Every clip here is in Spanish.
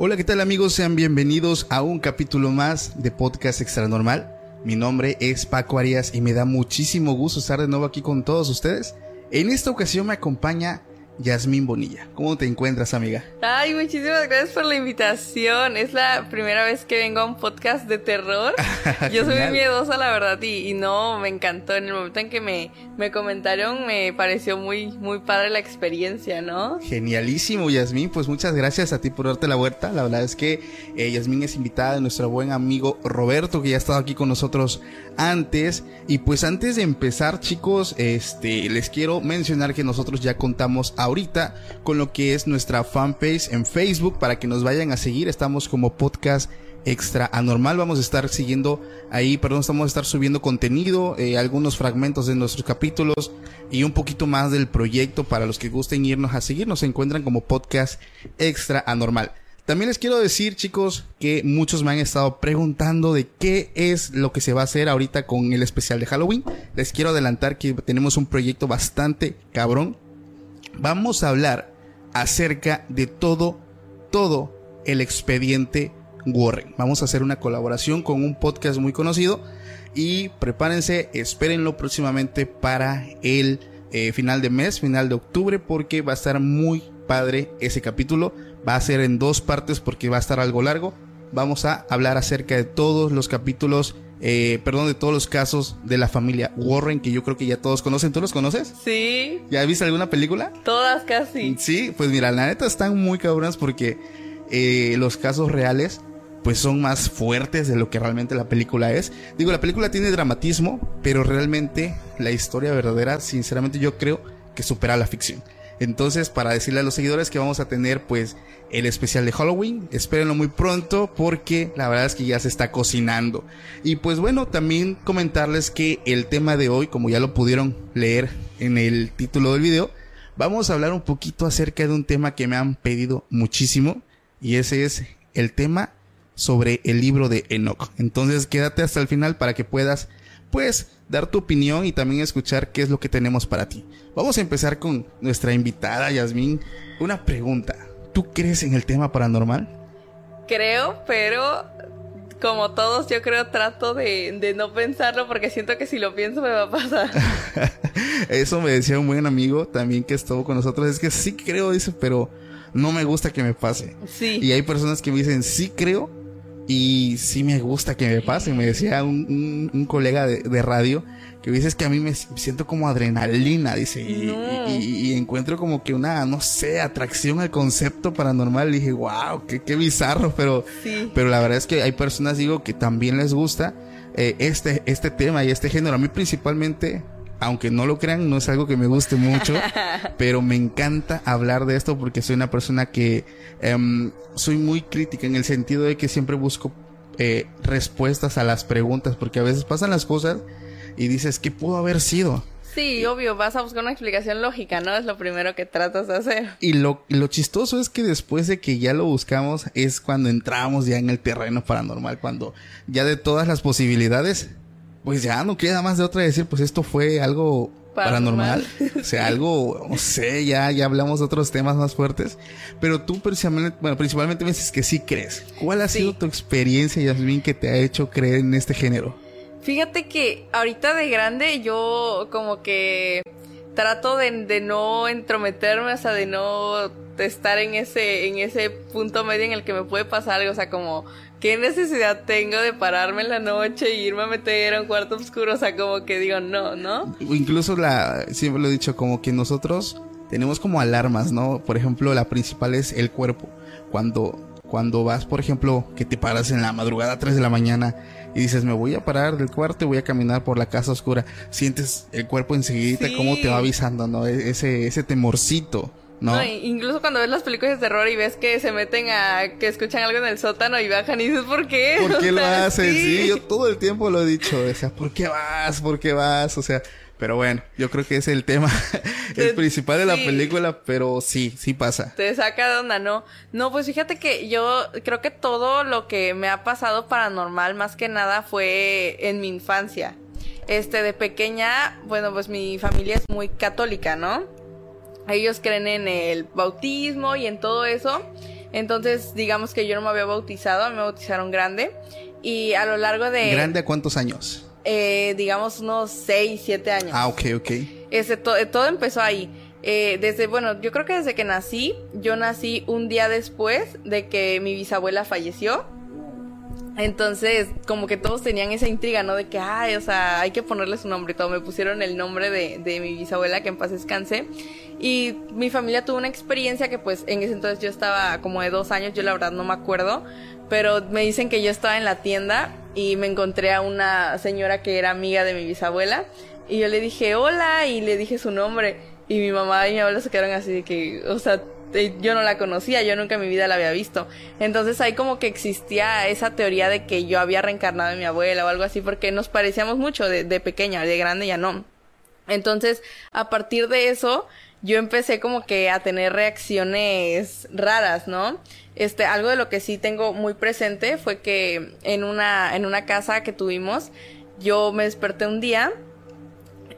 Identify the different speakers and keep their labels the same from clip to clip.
Speaker 1: Hola, ¿qué tal amigos? Sean bienvenidos a un capítulo más de Podcast Extra Normal. Mi nombre es Paco Arias y me da muchísimo gusto estar de nuevo aquí con todos ustedes. En esta ocasión me acompaña Yasmín Bonilla. ¿Cómo te encuentras, amiga?
Speaker 2: Ay, muchísimas gracias por la invitación. Es la primera vez que vengo a un podcast de terror. Yo soy muy miedosa, la verdad, y, y no, me encantó. En el momento en que me, me comentaron, me pareció muy, muy padre la experiencia, ¿no?
Speaker 1: Genialísimo, Yasmín. Pues muchas gracias a ti por darte la vuelta. La verdad es que eh, Yasmín es invitada de nuestro buen amigo Roberto, que ya ha estado aquí con nosotros antes. Y pues antes de empezar, chicos, este, les quiero mencionar que nosotros ya contamos ahorita con lo que es nuestra fanpage en Facebook para que nos vayan a seguir. Estamos como podcast extra anormal. Vamos a estar siguiendo ahí, perdón, estamos a estar subiendo contenido, eh, algunos fragmentos de nuestros capítulos y un poquito más del proyecto para los que gusten irnos a seguir. Nos encuentran como podcast extra anormal. También les quiero decir, chicos, que muchos me han estado preguntando de qué es lo que se va a hacer ahorita con el especial de Halloween. Les quiero adelantar que tenemos un proyecto bastante cabrón. Vamos a hablar acerca de todo, todo el expediente Warren. Vamos a hacer una colaboración con un podcast muy conocido y prepárense, espérenlo próximamente para el eh, final de mes, final de octubre, porque va a estar muy padre ese capítulo. Va a ser en dos partes porque va a estar algo largo. Vamos a hablar acerca de todos los capítulos, eh, perdón, de todos los casos de la familia Warren que yo creo que ya todos conocen. ¿Tú los conoces?
Speaker 2: Sí,
Speaker 1: ¿Ya viste alguna película?
Speaker 2: todas casi.
Speaker 1: Sí, pues mira, la neta están muy cabronas porque eh, los casos reales pues son más fuertes de lo que realmente la película es. Digo, la película tiene dramatismo, pero realmente la historia verdadera, sinceramente yo creo que supera la ficción. Entonces, para decirle a los seguidores que vamos a tener pues el especial de Halloween, espérenlo muy pronto porque la verdad es que ya se está cocinando. Y pues bueno, también comentarles que el tema de hoy, como ya lo pudieron leer en el título del video, vamos a hablar un poquito acerca de un tema que me han pedido muchísimo y ese es el tema sobre el libro de Enoch. Entonces quédate hasta el final para que puedas pues dar tu opinión y también escuchar qué es lo que tenemos para ti. Vamos a empezar con nuestra invitada Yasmín. Una pregunta. ¿Tú crees en el tema paranormal?
Speaker 2: Creo, pero como todos, yo creo trato de, de no pensarlo porque siento que si lo pienso me va a pasar.
Speaker 1: Eso me decía un buen amigo también que estuvo con nosotros. Es que sí creo, dice, pero no me gusta que me pase.
Speaker 2: Sí.
Speaker 1: Y hay personas que me dicen, sí creo y sí me gusta que me pase. Me decía un, un- un colega de, de radio que dice, es que a mí me siento como adrenalina, dice. Y,
Speaker 2: No.
Speaker 1: y- y- y encuentro como que una, no sé, atracción al concepto paranormal. Y dije, wow, qué, qué bizarro, pero...
Speaker 2: Sí.
Speaker 1: Pero la verdad es que hay personas, digo, que también les gusta eh, este, este tema y este género. A mí principalmente, aunque no lo crean, no es algo que me guste mucho, pero me encanta hablar de esto porque soy una persona que em, soy muy crítica en el sentido de que siempre busco eh, respuestas a las preguntas, porque a veces pasan las cosas y dices, ¿qué pudo haber sido?
Speaker 2: Sí, obvio, vas a buscar una explicación lógica, ¿no? Es lo primero que tratas de hacer.
Speaker 1: Y lo, lo chistoso es que después de que ya lo buscamos es cuando entramos ya en el terreno paranormal, cuando ya de todas las posibilidades, pues ya no queda más de otra decir, pues esto fue algo paranormal.
Speaker 2: Paranormal.
Speaker 1: O sea, algo, no sé, ya, ya hablamos de otros temas más fuertes. Pero tú principalmente, bueno, principalmente me dices que sí crees. ¿Cuál ha
Speaker 2: Sí.
Speaker 1: sido tu experiencia, Yasmin, que te ha hecho creer en este género?
Speaker 2: Fíjate que ahorita de grande yo como que trato de, de no entrometerme, o sea, de no estar en ese, en ese punto medio en el que me puede pasar algo, o sea, como, ¿qué necesidad tengo de pararme en la noche e irme a meter a un cuarto oscuro? O sea, como que digo, no, ¿no?
Speaker 1: Incluso la, siempre lo he dicho, como que nosotros tenemos como alarmas, ¿no? Por ejemplo, la principal es el cuerpo. Cuando, cuando vas, por ejemplo, que te paras en la madrugada a 3 de la mañana y dices, me voy a parar del cuarto y voy a caminar por la casa oscura, sientes el cuerpo enseguida
Speaker 2: Sí.
Speaker 1: cómo te va avisando, ¿no? E- Ese, ese temorcito, ¿no?
Speaker 2: Incluso cuando ves las películas de terror y ves que se meten a que escuchan algo en el sótano y bajan y dices, ¿por qué?
Speaker 1: ¿Por qué
Speaker 2: O
Speaker 1: lo haces? Sí. yo todo el tiempo lo he dicho. O sea, ¿por qué vas? ¿Por qué vas? O sea, pero bueno, yo creo que es el tema, el
Speaker 2: Sí.
Speaker 1: principal de la película, pero sí, sí pasa.
Speaker 2: Te saca de onda, ¿no? No, pues fíjate que yo creo que todo lo que me ha pasado paranormal, más que nada, fue en mi infancia. Este, de pequeña, bueno, pues mi familia es muy católica, ¿no? Ellos creen en el bautismo y en todo eso. Entonces, digamos que yo no me había bautizado, me bautizaron grande. Y a lo largo de,
Speaker 1: ¿Grande a cuántos años?
Speaker 2: eh, digamos, unos 6, 7 años.
Speaker 1: Ah, ok, ok.
Speaker 2: Este, to- eh, todo empezó ahí. Eh, desde, bueno, yo creo que desde que nací, yo nací un día después de que mi bisabuela falleció. Entonces, como que todos tenían esa intriga, ¿no? De que, ay, o sea, hay que ponerle su nombre y todo. Me pusieron el nombre de, de mi bisabuela, que en paz descanse. Y mi familia tuvo una experiencia que, pues, en ese entonces yo estaba como de dos años, yo la verdad no me acuerdo. Pero me dicen que yo estaba en la tienda y me encontré a una señora que era amiga de mi bisabuela. Y yo le dije, hola, y le dije su nombre. Y mi mamá y mi abuela se quedaron así de que, o sea, eh, yo no la conocía, yo nunca en mi vida la había visto. Entonces ahí como que existía esa teoría de que yo había reencarnado en mi abuela o algo así, porque nos parecíamos mucho de, de pequeña, de grande ya no. Entonces, a partir de eso, yo empecé como que a tener reacciones raras, ¿no? Este, algo de lo que sí tengo muy presente fue que en una, en una casa que tuvimos, yo me desperté un día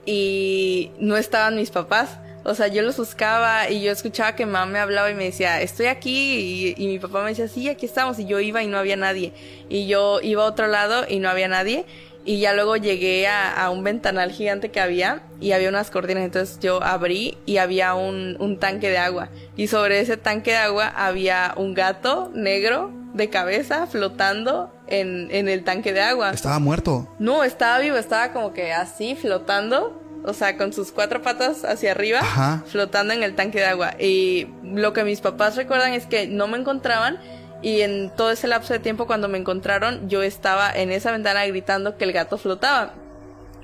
Speaker 2: y no estaban mis papás. O sea, yo los buscaba y yo escuchaba que mamá me hablaba y me decía, estoy aquí. Y, y mi papá me decía, sí, aquí estamos. Y yo iba y no había nadie. Y yo iba a otro lado y no había nadie. Y ya luego llegué a, a un ventanal gigante que había y había unas cortinas. Entonces yo abrí y había un, un tanque de agua. Y sobre ese tanque de agua había un gato negro de cabeza flotando en, en el tanque de agua.
Speaker 1: Estaba muerto.
Speaker 2: No, estaba vivo, estaba como que así flotando, o sea, con sus cuatro patas hacia arriba,
Speaker 1: Ajá.
Speaker 2: flotando en el tanque de agua. Y lo que mis papás recuerdan es que no me encontraban y en todo ese lapso de tiempo cuando me encontraron, yo estaba en esa ventana gritando que el gato flotaba.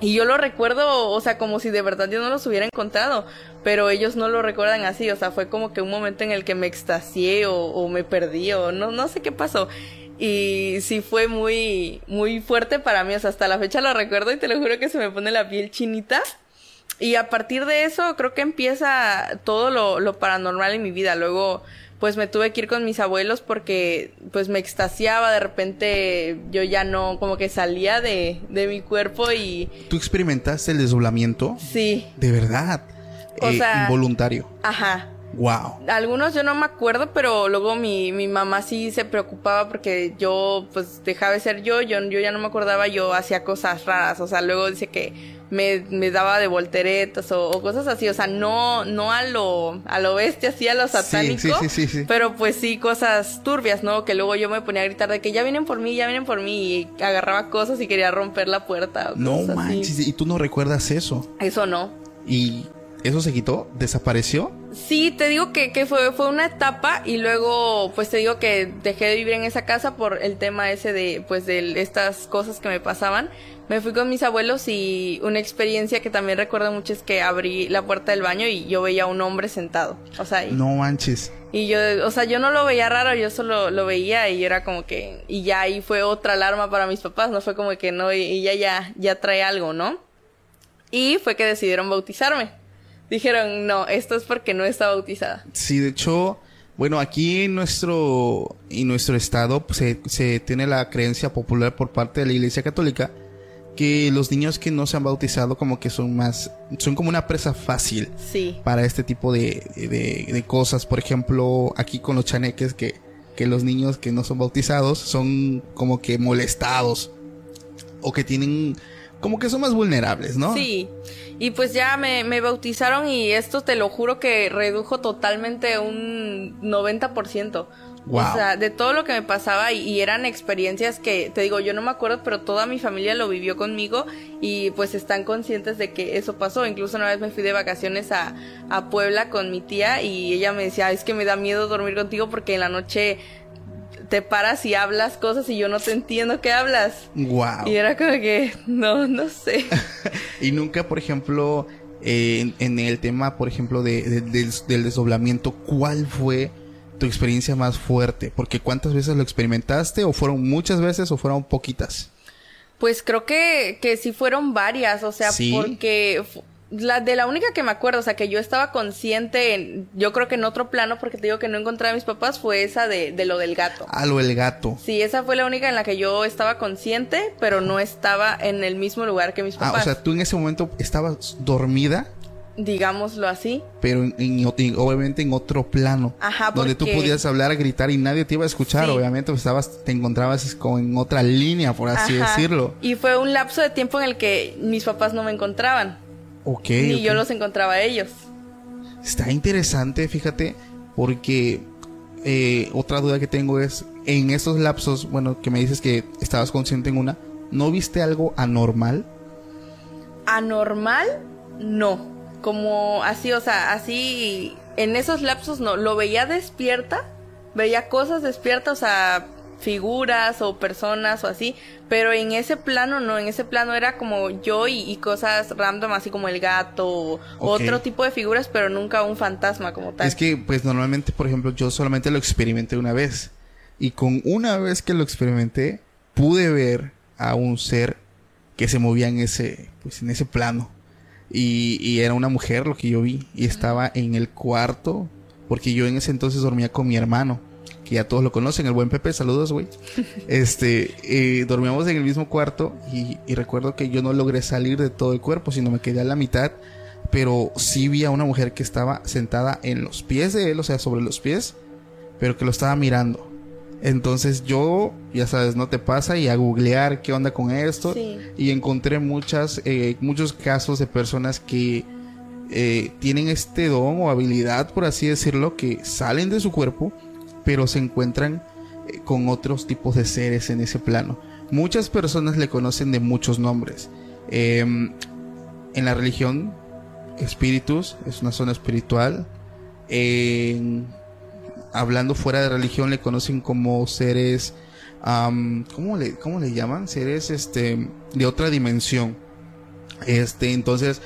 Speaker 2: Y yo lo recuerdo, o sea, como si de verdad yo no los hubiera encontrado, pero ellos no lo recuerdan así, o sea, fue como que un momento en el que me extasié o, o me perdí o no, no sé qué pasó. Y sí fue muy, muy fuerte para mí, o sea, hasta la fecha lo recuerdo y te lo juro que se me pone la piel chinita. Y a partir de eso creo que empieza todo lo, lo paranormal en mi vida. Luego, pues me tuve que ir con mis abuelos porque pues me extasiaba, de repente yo ya no, como que salía de, de mi cuerpo y
Speaker 1: ¿Tú experimentaste el desdoblamiento?
Speaker 2: sí,
Speaker 1: De verdad.
Speaker 2: O
Speaker 1: Eh,
Speaker 2: sea-
Speaker 1: involuntario.
Speaker 2: ajá.
Speaker 1: Wow.
Speaker 2: Algunos yo no me acuerdo, pero luego mi, mi mamá sí se preocupaba porque yo pues dejaba de ser yo, yo, yo ya no me acordaba, yo hacía cosas raras, o sea, luego dice que me, me daba de volteretas o, o cosas así, o sea, no, no a lo, a lo bestia, así a lo satánico,
Speaker 1: sí, sí, sí,
Speaker 2: pero pues sí cosas turbias, ¿no? Que luego yo me ponía a gritar de que ya vienen por mí, ya vienen por mí, y agarraba cosas y quería romper la puerta. o
Speaker 1: No
Speaker 2: cosas así.
Speaker 1: manches, y tú no recuerdas eso.
Speaker 2: Eso no.
Speaker 1: ¿Y eso se quitó? ¿Desapareció?
Speaker 2: Sí, te digo que, que fue, fue una etapa y luego pues te digo que dejé de vivir en esa casa por el tema ese de pues de estas cosas que me pasaban. Me fui con mis abuelos y una experiencia que también recuerdo mucho es que abrí la puerta del baño y yo veía a un hombre sentado. O sea, y,
Speaker 1: No manches.
Speaker 2: y yo, o sea, yo no lo veía raro, yo solo lo veía y yo era como que, y ya ahí fue otra alarma para mis papás, no fue como que no, y, y ya, ya, ya trae algo, ¿no? Y fue que decidieron bautizarme. Dijeron, no, esto es porque no está bautizada.
Speaker 1: Sí, de hecho, bueno, aquí en nuestro, en nuestro estado pues, se, se tiene la creencia popular por parte de la Iglesia Católica que los niños que no se han bautizado como que son más, son como una presa fácil
Speaker 2: Sí.
Speaker 1: para este tipo de, de, de cosas. Por ejemplo, aquí con los chaneques que, que los niños que no son bautizados son como que molestados o que tienen como que son más vulnerables, ¿no?
Speaker 2: Sí. Y pues ya me, me bautizaron y esto te lo juro que redujo totalmente un 90%.
Speaker 1: Wow.
Speaker 2: O sea, de todo lo que me pasaba y, y eran experiencias que, te digo, yo no me acuerdo, pero toda mi familia lo vivió conmigo y pues están conscientes de que eso pasó. Incluso una vez me fui de vacaciones a, a Puebla con mi tía y ella me decía, es que me da miedo dormir contigo porque en la noche te paras y hablas cosas y yo no te entiendo qué hablas.
Speaker 1: Wow.
Speaker 2: Y era como que, no, no sé.
Speaker 1: y nunca, por ejemplo, eh, en, en el tema, por ejemplo, de, de- del, del desdoblamiento, ¿cuál fue tu experiencia más fuerte? Porque ¿cuántas veces lo experimentaste? ¿O fueron muchas veces o fueron poquitas?
Speaker 2: Pues creo que, que sí fueron varias, o sea,
Speaker 1: ¿Sí?
Speaker 2: porque la de la única que me acuerdo, o sea, que yo estaba consciente, en, yo creo que en otro plano, porque te digo que no encontraba a mis papás, fue esa de, de lo del gato.
Speaker 1: Ah, lo del gato.
Speaker 2: Sí, esa fue la única en la que yo estaba consciente, pero no estaba en el mismo lugar que mis
Speaker 1: Ah,
Speaker 2: papás.
Speaker 1: o sea, tú en ese momento estabas dormida,
Speaker 2: digámoslo así.
Speaker 1: pero en, en- en- obviamente en otro plano.
Speaker 2: Ajá,
Speaker 1: Donde tú
Speaker 2: porque-
Speaker 1: podías hablar, gritar y nadie te iba a escuchar.
Speaker 2: Sí.
Speaker 1: Obviamente pues, estabas, te encontrabas como en otra línea, por así
Speaker 2: Ajá.
Speaker 1: decirlo.
Speaker 2: Y fue un lapso de tiempo en el que mis papás no me encontraban,
Speaker 1: Ok.
Speaker 2: ni yo los encontraba a ellos.
Speaker 1: Está interesante, fíjate, porque eh, otra duda que tengo es, en esos lapsos, bueno, que me dices que estabas consciente en una, ¿no viste algo anormal?
Speaker 2: anormal, no. Como así, o sea, así en esos lapsos no. Lo veía despierta, veía cosas despiertas, o sea, figuras o personas o así, pero en ese plano no, en ese plano era como yo y, y cosas random, así como el gato o otro tipo de figuras, pero nunca un fantasma como tal.
Speaker 1: Es que, pues normalmente, por ejemplo, yo solamente lo experimenté una vez. Y con una vez que lo experimenté, pude ver a un ser que se movía en ese, pues en ese plano. Y, y era una mujer lo que yo vi. Y estaba en el cuarto. Porque yo en ese entonces dormía con mi hermano. Que ya todos lo conocen, el buen Pepe, saludos, güey. Este, eh, dormíamos en el mismo cuarto. Y, y recuerdo que yo no logré salir de todo el cuerpo, sino me quedé a la mitad. Pero sí vi a una mujer que estaba sentada en los pies de él, o sea, sobre los pies. Pero que lo estaba mirando. Entonces yo, ya sabes, no te pasa y a googlear qué onda con esto.
Speaker 2: Sí.
Speaker 1: Y encontré muchas, eh, muchos casos de personas que eh, tienen este don o habilidad, por así decirlo, que salen de su cuerpo, pero se encuentran eh, con otros tipos de seres en ese plano. Muchas personas le conocen de muchos nombres. Em, en la religión, espíritus es una zona espiritual. En- hablando fuera de religión, le conocen como seres. ¿cómo, le, ¿Cómo le llaman? Seres este, de otra dimensión. Este, entonces,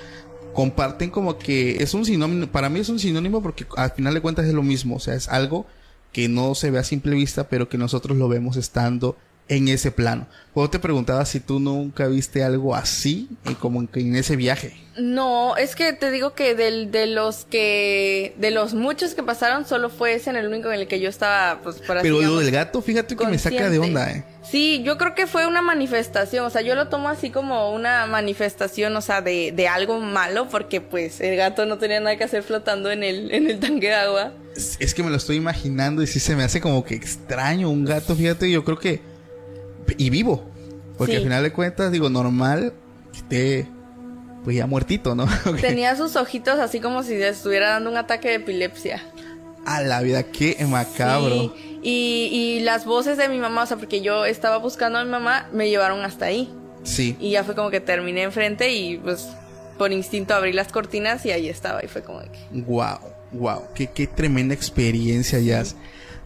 Speaker 1: comparten como que es un sinónimo. Para mí es un sinónimo porque al final de cuentas es lo mismo. O sea, es algo que no se ve a simple vista, pero que nosotros lo vemos estando en ese plano. Puedo te preguntaba si tú nunca viste algo así, eh, como en, en ese viaje.
Speaker 2: No, es que te digo que del, de los que, de los muchos que pasaron, solo fue ese en el único en el que yo estaba, pues, por así
Speaker 1: Pero lo
Speaker 2: digamos,
Speaker 1: del gato, fíjate que me saca de onda, eh.
Speaker 2: Sí, yo creo que fue una manifestación, o sea, yo lo tomo así como una manifestación, o sea, de, de algo malo, porque pues el gato no tenía nada que hacer flotando en el, en el tanque de agua.
Speaker 1: Es, es que me lo estoy imaginando y sí se me hace como que extraño un gato, fíjate, yo creo que... Y vivo. Porque
Speaker 2: Sí.
Speaker 1: al final de cuentas, digo, normal, esté pues ya muertito, ¿no?
Speaker 2: Tenía sus ojitos así como si estuviera dando un ataque de epilepsia.
Speaker 1: A la vida, qué macabro.
Speaker 2: Sí, Y, y las voces de mi mamá, o sea, porque yo estaba buscando a mi mamá, me llevaron hasta ahí.
Speaker 1: Sí.
Speaker 2: Y ya fue como que terminé enfrente y pues por instinto abrí las cortinas y ahí estaba y fue como que...
Speaker 1: Wow, wow, qué, qué tremenda experiencia, Jazz.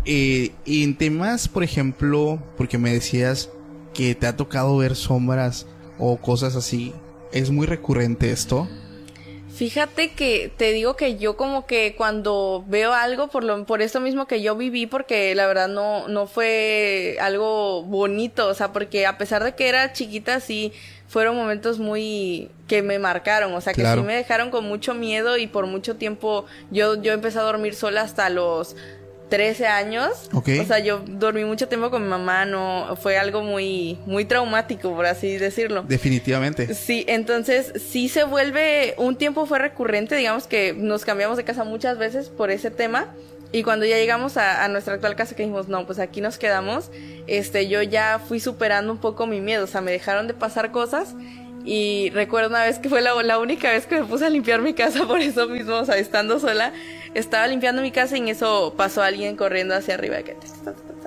Speaker 1: Eh, y en temas, por ejemplo, porque me decías que te ha tocado ver sombras o cosas así, ¿es muy recurrente esto?
Speaker 2: Fíjate que te digo que yo como que cuando veo algo por lo por esto mismo que yo viví porque la verdad no no fue algo bonito, o sea, porque a pesar de que era chiquita sí fueron momentos muy que me marcaron, o sea, que
Speaker 1: Claro.
Speaker 2: sí me dejaron con mucho miedo y por mucho tiempo yo yo empecé a dormir sola hasta los 13 años.
Speaker 1: Ok.
Speaker 2: O sea, yo dormí mucho tiempo con mi mamá, no fue algo muy muy traumático, por así decirlo.
Speaker 1: Definitivamente.
Speaker 2: Sí, entonces sí se vuelve, un tiempo fue recurrente, digamos que nos cambiamos de casa muchas veces por ese tema. Y cuando ya llegamos a, a nuestra actual casa que dijimos, no, pues aquí nos quedamos, este, yo ya fui superando un poco mi miedo, o sea, me dejaron de pasar cosas Y recuerdo una vez que fue la, la única vez que me puse a limpiar mi casa por eso mismo, o sea, estando sola. Estaba limpiando mi casa y en eso pasó alguien corriendo hacia arriba,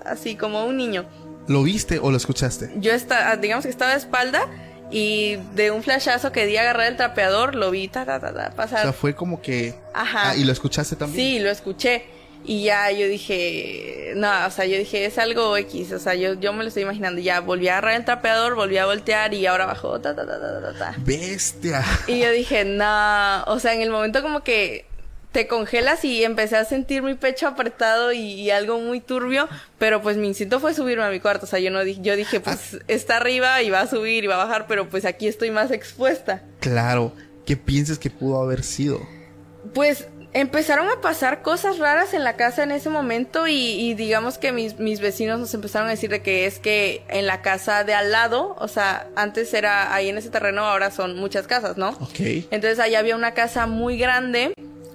Speaker 2: así como un niño.
Speaker 1: ¿Lo viste o lo escuchaste?
Speaker 2: Yo estaba, digamos que estaba de espalda y de un flashazo que di a agarrar el trapeador, lo vi ta, ta, ta, ta,
Speaker 1: O
Speaker 2: pasar.
Speaker 1: sea, fue como que...
Speaker 2: Ajá.
Speaker 1: Ah, ¿Y lo escuchaste también?
Speaker 2: Sí, lo escuché. Y ya yo dije, no, o sea, yo dije, es algo X, o sea, yo, yo me lo estoy imaginando. Ya volví a agarrar el trapeador, volví a voltear y ahora bajó, ta, ta, ta, ta, ta, ta.
Speaker 1: Bestia.
Speaker 2: Y yo dije, no, o sea, en el momento como que te congelas y empecé a sentir mi pecho apretado y, y algo muy turbio, pero pues mi instinto fue subirme a mi cuarto, o sea, yo no dije, yo dije, pues está arriba y va a subir y va a bajar, pero pues aquí estoy más expuesta.
Speaker 1: Claro. ¿Qué piensas que pudo haber sido?
Speaker 2: Pues empezaron a pasar cosas raras en la casa en ese momento y, y digamos que mis, mis vecinos nos empezaron a decir de que es que en la casa de al lado, o sea, antes era ahí en ese terreno, ahora son muchas casas, ¿no?
Speaker 1: Ok.
Speaker 2: Entonces ahí había una casa muy grande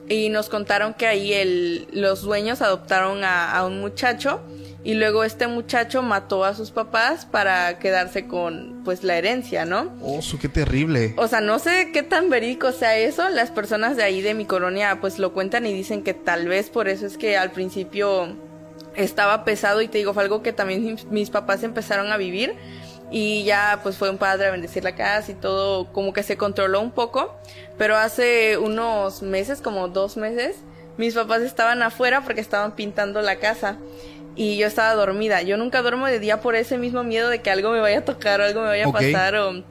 Speaker 2: y nos contaron que ahí el, los dueños adoptaron a, a un muchacho y luego este muchacho mató a sus papás para quedarse con pues la herencia, ¿no?
Speaker 1: Oh, su, qué terrible.
Speaker 2: O sea, no sé qué tan verídico sea eso. Las personas de ahí de mi colonia pues lo cuentan y dicen que tal vez por eso es que al principio estaba pesado y te digo, fue algo que también mis, mis papás empezaron a vivir y ya pues fue un padre a bendecir la casa y todo como que se controló un poco. Pero hace unos meses, como dos meses, mis papás estaban afuera porque estaban pintando la casa y yo estaba dormida. Yo nunca duermo de día por ese mismo miedo de que algo me vaya a tocar o algo me vaya a pasar o...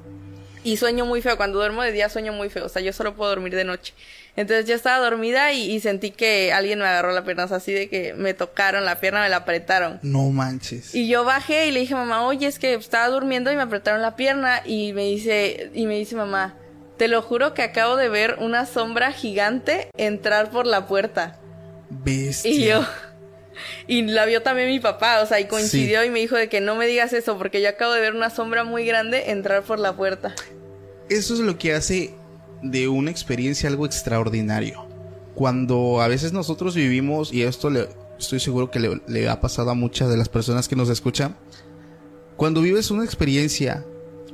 Speaker 2: Y sueño muy feo. Cuando duermo de día sueño muy feo. O sea, yo solo puedo dormir de noche. Entonces yo estaba dormida y, y sentí que alguien me agarró la pierna. O sea, así de que me tocaron la pierna, me la apretaron.
Speaker 1: No manches.
Speaker 2: Y yo bajé y le dije a mamá, oye, es que estaba durmiendo y me apretaron la pierna. Y me dice, y me dice mamá, te lo juro que acabo de ver una sombra gigante entrar por la puerta.
Speaker 1: Bestia.
Speaker 2: Y yo. Y la vio también mi papá, o sea, y coincidió y me dijo de que no me digas eso porque yo acabo de ver una sombra muy grande entrar por la puerta.
Speaker 1: Eso es lo que hace de una experiencia algo extraordinario. Cuando a veces nosotros vivimos, y esto le, estoy seguro que le, le ha pasado a muchas de las personas que nos escuchan, cuando vives una experiencia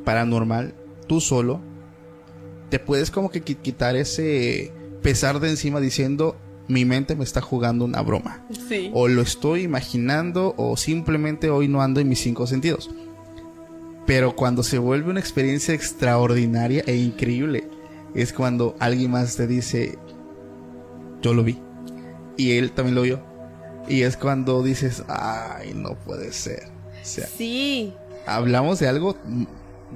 Speaker 1: paranormal, tú solo, te puedes como que qui- quitar ese pesar de encima diciendo, mi mente me está jugando una broma.
Speaker 2: Sí.
Speaker 1: O lo estoy imaginando o simplemente hoy no ando en mis cinco sentidos. Pero cuando se vuelve una experiencia extraordinaria e increíble, es cuando alguien más te dice, yo lo vi. Y él también lo vio. Y es cuando dices, ay, no puede ser. O sea,
Speaker 2: Sí.
Speaker 1: hablamos de algo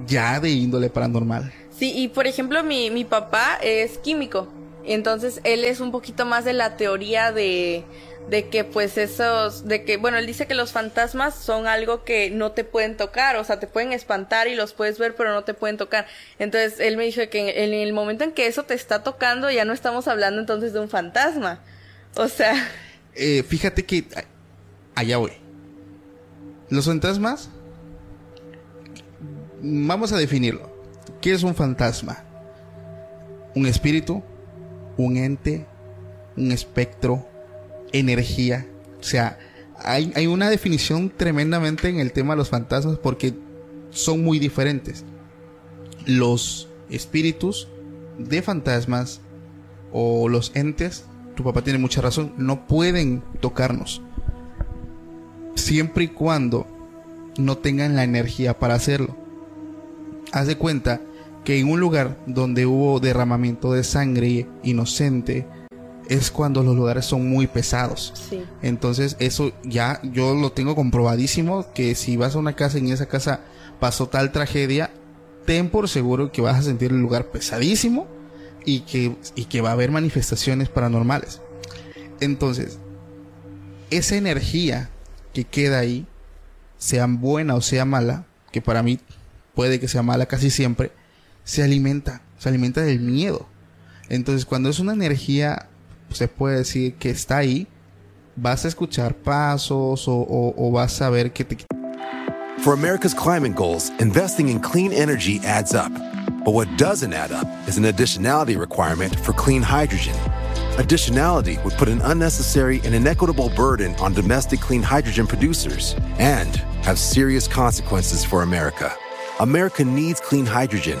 Speaker 1: ya de índole paranormal.
Speaker 2: Sí, y por ejemplo, mi, mi papá es químico. Entonces, él es un poquito más de la teoría de, de que, pues, esos. De que, bueno, él dice que los fantasmas son algo que no te pueden tocar. O sea, te pueden espantar y los puedes ver, pero no te pueden tocar. Entonces, él me dijo que en, el momento en que eso te está tocando, ya no estamos hablando entonces de un fantasma. O sea.
Speaker 1: Eh, fíjate que allá voy. Los fantasmas, vamos a definirlo. ¿Qué es un fantasma? Un espíritu, un ente, un espectro, energía. O sea, hay, hay una definición tremendamente en el tema de los fantasmas porque son muy diferentes. Los espíritus de fantasmas o los entes, tu papá tiene mucha razón, no pueden tocarnos. Siempre y cuando no tengan la energía para hacerlo. Haz de cuenta que en un lugar donde hubo derramamiento de sangre inocente es cuando los lugares son muy pesados.
Speaker 2: Sí.
Speaker 1: Entonces eso ya yo lo tengo comprobadísimo que si vas a una casa y en esa casa pasó tal tragedia, ten por seguro que vas a sentir el lugar pesadísimo y que, y que va a haber manifestaciones paranormales. Entonces, esa energía que queda ahí, sea buena o sea mala, que para mí puede que sea mala casi siempre, se alimenta, se alimenta del miedo. Entonces, cuando es una energía, se puede decir que está ahí, vas a escuchar pasos o, o- o vas a ver que te...
Speaker 3: For America's climate goals, investing in clean energy adds up. But what doesn't add up is an additionality requirement for clean hydrogen. Additionality would put an unnecessary and inequitable burden on domestic clean hydrogen producers and have serious consequences for America. America needs clean hydrogen,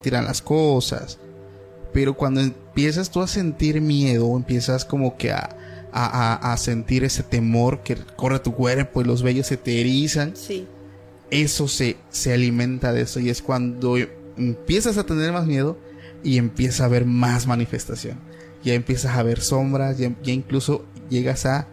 Speaker 1: Tiran las cosas. Pero cuando empiezas tú a sentir miedo, empiezas como que a, a, a- a sentir ese temor que corre tu cuerpo y los vellos se te erizan,
Speaker 2: Sí.
Speaker 1: eso se, se alimenta de eso y es cuando empiezas a tener más miedo y empieza a haber más manifestación. Ya empiezas a ver sombras, ya, ya incluso llegas a,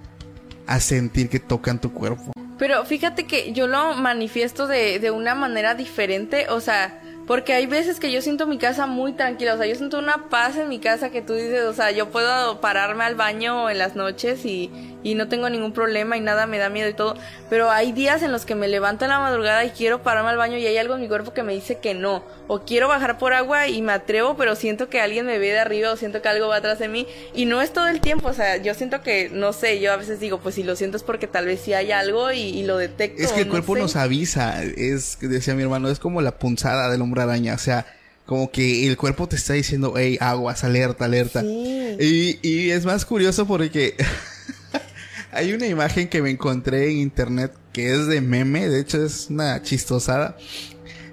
Speaker 1: a sentir que tocan tu cuerpo.
Speaker 2: Pero fíjate que yo lo manifiesto de, de una manera diferente, o sea, porque hay veces que yo siento mi casa muy tranquila, o sea, yo siento una paz en mi casa que tú dices, o sea, yo puedo pararme al baño en las noches y, y no tengo ningún problema y nada me da miedo y todo, pero hay días en los que me levanto en la madrugada y quiero pararme al baño y hay algo en mi cuerpo que me dice que no, o quiero bajar por agua y me atrevo, pero siento que alguien me ve de arriba o siento que algo va atrás de mí y no es todo el tiempo, o sea, yo siento que, no sé, yo a veces digo, pues si lo siento es porque tal vez sí hay algo y, y lo detecto.
Speaker 1: Es que el
Speaker 2: no
Speaker 1: cuerpo
Speaker 2: sé.
Speaker 1: nos avisa, es, decía mi hermano, es como la punzada del hombre araña, o sea, como que el cuerpo te está diciendo, hey, aguas, alerta, alerta.
Speaker 2: Sí.
Speaker 1: Y, y es más curioso porque hay una imagen que me encontré en internet que es de meme, de hecho es una chistosada,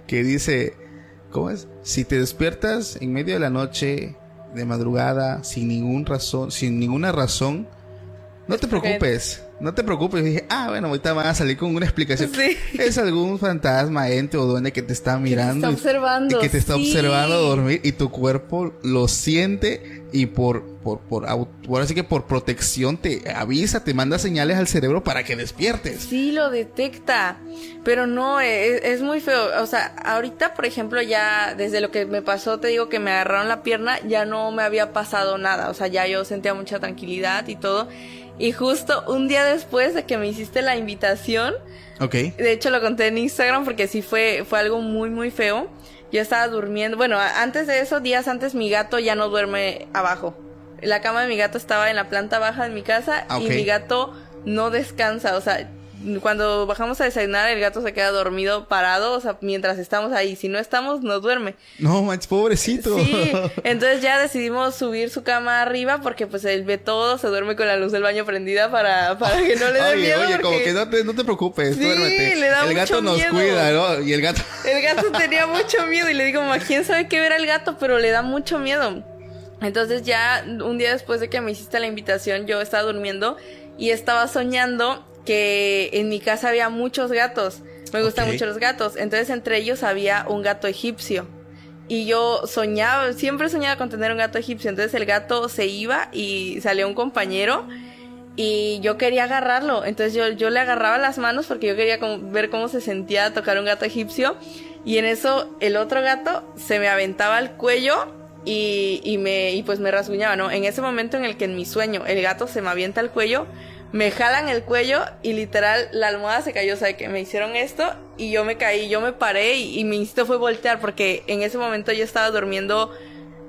Speaker 1: que dice, ¿cómo es? Si te despiertas en medio de la noche, de madrugada, sin ningún razón, sin ninguna razón, no te preocupes, no te preocupes. Y dije, ah, bueno, ahorita van a salir con una explicación.
Speaker 2: Sí.
Speaker 1: Es algún fantasma, ente o duende que te está mirando.
Speaker 2: está
Speaker 1: y-
Speaker 2: observando,
Speaker 1: Y que te está
Speaker 2: sí.
Speaker 1: observando dormir y tu cuerpo lo siente y por, por, por, ahora sí que por protección te avisa, te manda señales al cerebro para que despiertes.
Speaker 2: Sí, lo detecta, pero no, es, es muy feo. O sea, ahorita, por ejemplo, ya desde lo que me pasó, te digo que me agarraron la pierna, ya no me había pasado nada. O sea, ya yo sentía mucha tranquilidad y todo. Y justo un día después de que me hiciste la invitación,
Speaker 1: Ok.
Speaker 2: de hecho lo conté en Instagram porque sí fue, fue algo muy, muy feo. Yo estaba durmiendo, bueno, antes de eso, días antes, mi gato ya no duerme abajo. La cama de mi gato estaba en la planta baja de mi casa
Speaker 1: Ah,
Speaker 2: y mi gato no descansa, o sea, cuando bajamos a desayunar el gato se queda dormido parado, o sea, mientras estamos ahí, si no estamos no duerme.
Speaker 1: No, manches, pobrecito.
Speaker 2: Sí, entonces ya decidimos subir su cama arriba porque pues él ve todo, se duerme con la luz del baño prendida para, para que no le dé miedo.
Speaker 1: oye, como que no te, no te preocupes,
Speaker 2: Sí,
Speaker 1: duérmete.
Speaker 2: le da
Speaker 1: el gato nos
Speaker 2: miedo.
Speaker 1: cuida, ¿no? Y el gato.
Speaker 2: El gato tenía mucho miedo y le digo, mamá, ¿quién sabe qué ver al gato? Pero le da mucho miedo. Entonces ya un día después de que me hiciste la invitación, yo estaba durmiendo y estaba soñando que en mi casa había muchos gatos. Me gustan mucho los gatos. Entonces entre ellos había un gato egipcio. Y yo soñaba, siempre soñaba con tener un gato egipcio. Entonces el gato se iba y salió un compañero y yo quería agarrarlo. Entonces yo, yo le agarraba las manos porque yo quería como- ver cómo se sentía tocar un gato egipcio. Y en eso el otro gato se me aventaba al cuello y, y me, y pues me rasguñaba, ¿no? En ese momento en el que en mi sueño el gato se me avienta al cuello, me jalan el cuello y literal la almohada se cayó, o sea, que me hicieron esto y yo me caí, yo me paré y, y mi instinto fue voltear porque en ese momento yo estaba durmiendo,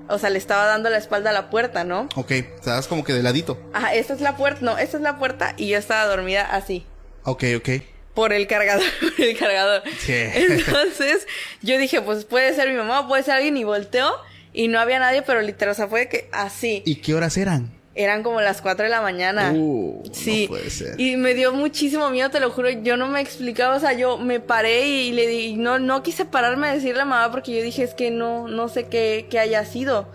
Speaker 2: o sea, le estaba dando la espalda a la puerta, ¿no?
Speaker 1: Ok, estabas como que de ladito.
Speaker 2: Ajá, esta es la puerta, no, esta es la puerta y yo estaba dormida así.
Speaker 1: Ok, ok.
Speaker 2: Por el cargador, por el cargador.
Speaker 1: Sí.
Speaker 2: Entonces, yo dije, pues puede ser mi mamá, puede ser alguien, y volteó, y no había nadie, pero literal, o sea, fue que así.
Speaker 1: ¿Y qué horas eran?
Speaker 2: Eran como las 4 de la mañana.
Speaker 1: Uh,
Speaker 2: Sí,
Speaker 1: no puede ser.
Speaker 2: y me dio muchísimo miedo, te lo juro, yo no me explicaba, o sea, yo me paré y le di, no, no quise pararme a decirle a mamá porque yo dije, es que no, no sé qué, qué haya sido.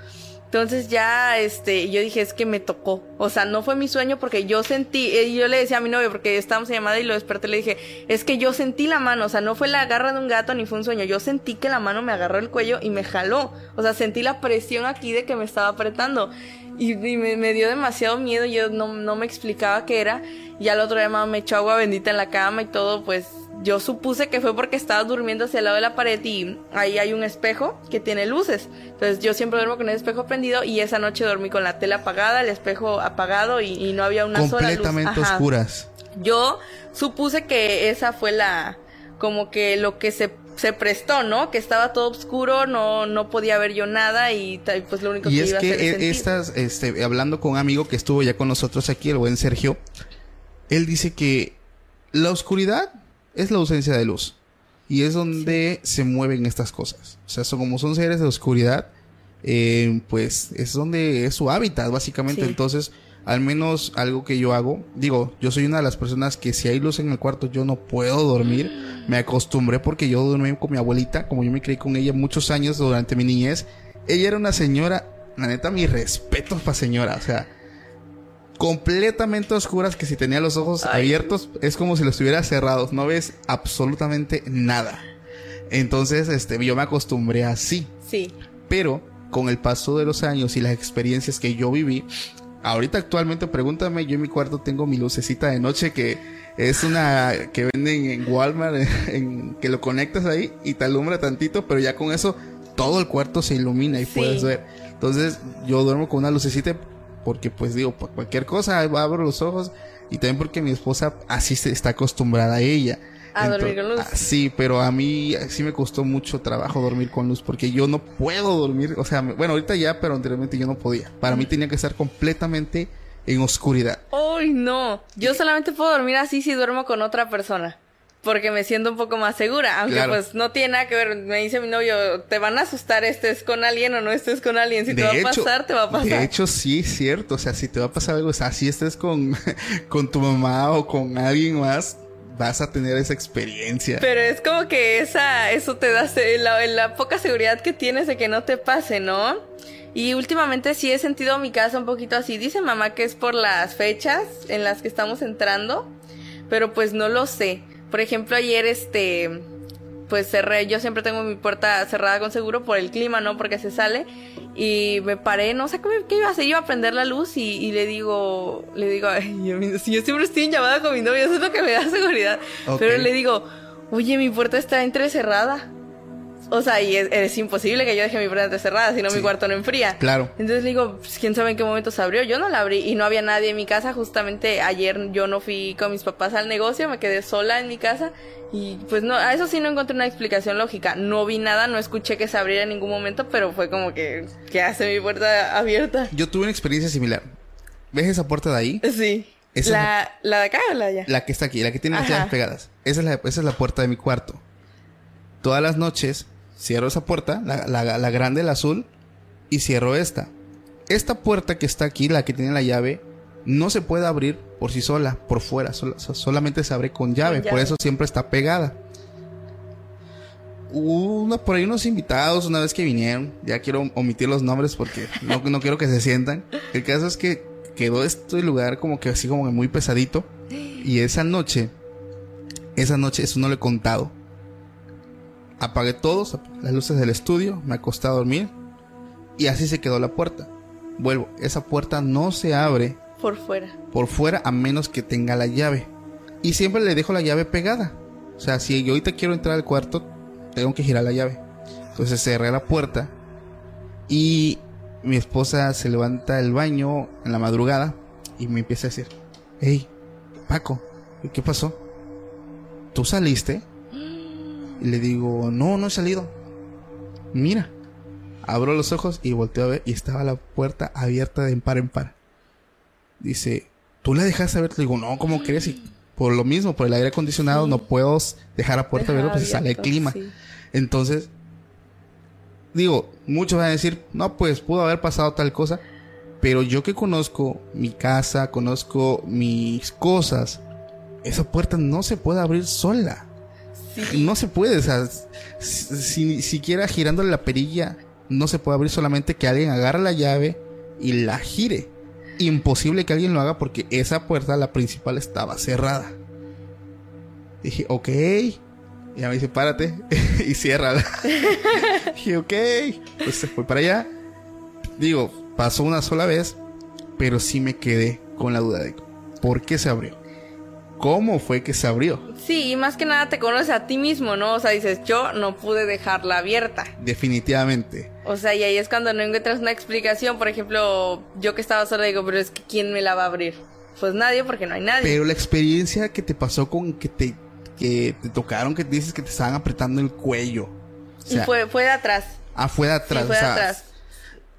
Speaker 2: Entonces ya, este, yo dije, es que me tocó. O sea, no fue mi sueño porque yo sentí, y yo le decía a mi novio, porque estábamos en llamada y lo desperté, le dije, es que yo sentí la mano, o sea, no fue la garra de un gato ni fue un sueño, yo sentí que la mano me agarró el cuello y me jaló. O sea, sentí la presión aquí de que me estaba apretando. Y, y me, me dio demasiado miedo, yo no, no me explicaba qué era. Y al otro día mamá me echó agua bendita en la cama y todo, pues yo supuse que fue porque estaba durmiendo hacia el lado de la pared y ahí hay un espejo que tiene luces. Entonces yo siempre duermo con el espejo prendido y esa noche dormí con la tela apagada, el espejo apagado y, y no había una sola luz.
Speaker 1: Completamente oscuras.
Speaker 2: Yo supuse que esa fue la como que lo que se, se prestó, ¿no? Que estaba todo oscuro, no no podía ver yo nada y pues lo único
Speaker 1: Y
Speaker 2: que a
Speaker 1: que
Speaker 2: hacer es
Speaker 1: e-
Speaker 2: sentir.
Speaker 1: estas, este, hablando con un amigo que estuvo ya con nosotros aquí, el buen Sergio, él dice que la oscuridad es la ausencia de luz. Y es donde se mueven estas cosas. O sea, son, como son seres de oscuridad, eh, pues es donde es su hábitat, básicamente.
Speaker 2: Sí.
Speaker 1: Entonces, al menos algo que yo hago, digo, yo soy una de las personas que si hay luz en el cuarto yo no puedo dormir. Me acostumbré porque yo dormí con mi abuelita, como yo me crié con ella muchos años durante mi niñez. Ella era una señora, la neta, mi respeto para señora, o sea, completamente oscuras que si tenía los ojos
Speaker 2: Ay.
Speaker 1: abiertos es como si los tuviera cerrados, no ves absolutamente nada. Entonces, este, yo me acostumbré así.
Speaker 2: Sí.
Speaker 1: Pero con el paso de los años y las experiencias que yo viví, ahorita actualmente pregúntame, yo en mi cuarto tengo mi lucecita de noche que es una que venden en Walmart, en, que lo conectas ahí y te alumbra tantito, pero ya con eso todo el cuarto se ilumina y
Speaker 2: Sí.
Speaker 1: puedes ver. Entonces yo duermo con una lucecita porque pues digo, por cualquier cosa abro los ojos y también porque mi esposa así se está acostumbrada a ella.
Speaker 2: A dormir con luz.
Speaker 1: ah, Sí, pero a mí sí me costó mucho trabajo dormir con luz porque yo no puedo dormir, o sea, me- bueno, ahorita ya, pero anteriormente yo no podía. Para mí tenía que estar completamente en oscuridad.
Speaker 2: ¡Ay, no! Yo solamente puedo dormir así si duermo con otra persona. Porque me siento un poco más segura. Aunque
Speaker 1: Claro.
Speaker 2: pues no tiene nada que ver. Me dice mi novio, te van a asustar estés con alguien o no estés con alguien. Si te va a pasar, te va a pasar.
Speaker 1: De hecho, sí, es cierto. O sea, si te va a pasar algo, o sea, si estés con, con tu mamá o con alguien más, vas a tener esa experiencia.
Speaker 2: Pero es como que esa, eso te da la, la poca seguridad que tienes de que no te pase, ¿no? Y últimamente sí he sentido mi casa un poquito así. Dice mamá que es por las fechas en las que estamos entrando, pero pues no lo sé. Por ejemplo, ayer este, pues cerré, yo siempre tengo mi puerta cerrada con seguro por el clima, ¿no? Porque se sale. Y me paré, no sé qué, iba a hacer, iba a prender la luz y, y le digo, le digo, ay, yo, si yo siempre estoy en llamada con mi novio, eso es lo que me da seguridad. Pero le digo, oye, mi puerta está entrecerrada. O sea, y es, es imposible que yo deje mi puerta entrecerrada, si no
Speaker 1: Sí.
Speaker 2: mi cuarto no enfría.
Speaker 1: Claro.
Speaker 2: Entonces le digo, pues, quién sabe en qué momento se abrió. Yo no la abrí y no había nadie en mi casa. Justamente ayer yo no fui con mis papás al negocio, me quedé sola en mi casa. Y pues no, a eso sí no encontré una explicación lógica. No vi nada, no escuché que se abriera en ningún momento, pero fue como que, ¿qué hace mi puerta abierta?
Speaker 1: Yo tuve una experiencia similar. ¿Ves esa puerta de ahí?
Speaker 2: Sí.
Speaker 1: Esa
Speaker 2: La, la de acá o la de allá.
Speaker 1: La que está aquí, la que tiene las llaves pegadas. Esa es, la, esa es la puerta de mi cuarto. Todas las noches cierro esa puerta, la, la- la grande, la azul, y cierro esta. Esta puerta que está aquí, la que tiene la llave, no se puede abrir por sí sola, por fuera. sola- so- solamente se abre con llave,
Speaker 2: Con
Speaker 1: por eso siempre está pegada. Una- por ahí unos invitados una vez que vinieron. Ya quiero omitir los nombres porque no, no quiero que se sientan. El caso es que quedó este lugar como que así como que muy pesadito. Y esa noche, esa noche, eso no lo he contado. Apagué todos, las luces del estudio, me acosté a dormir. Y así se quedó la puerta. Vuelvo, esa puerta no se abre
Speaker 2: Por fuera.
Speaker 1: por fuera a menos que tenga la llave. Y siempre le dejo la llave pegada. O sea, si yo ahorita quiero entrar al cuarto, tengo que girar la llave. Entonces cerré la puerta y mi esposa se levanta del baño en la madrugada y me empieza a decir, hey, Paco, ¿qué pasó? ¿Tú saliste? Y le digo, no, no he salido. Mira, abro los ojos y volteo a ver y estaba la puerta abierta de en par en par. Dice, ¿tú la dejaste abierta? Le digo, no, ¿cómo crees? Y por lo mismo, por el aire acondicionado, no puedo dejar la puerta abierta se sale el clima.
Speaker 2: sí.
Speaker 1: Entonces, digo, muchos van a decir, no, pues pudo haber pasado tal cosa. Pero yo que conozco mi casa, conozco mis cosas, esa puerta no se puede abrir sola. No se puede, o sea, si, si- siquiera girándole la perilla, no se puede abrir solamente que alguien agarre la llave y la gire. Imposible que alguien lo haga porque esa puerta, la principal, estaba cerrada. Dije, ok. Y me dice, párate y ciérrala. Dije, ok. Pues se fue para allá. Digo, pasó una sola vez, pero sí me quedé con la duda de por qué se abrió. Cómo fue que se abrió.
Speaker 2: Sí, y más que nada te conoces a ti mismo, ¿no? O sea, dices, yo no pude dejarla abierta.
Speaker 1: Definitivamente.
Speaker 2: O sea, y ahí es cuando no encuentras una explicación. Por ejemplo, yo que estaba sola digo, pero es que ¿quién me la va a abrir? Pues nadie, porque no hay nadie.
Speaker 1: Pero la experiencia que te pasó con que te, que te tocaron, que dices que te estaban apretando el cuello. O
Speaker 2: y fue, fue de atrás.
Speaker 1: ah, fue de atrás.
Speaker 2: Sí, fue
Speaker 1: o
Speaker 2: de
Speaker 1: sea,
Speaker 2: atrás.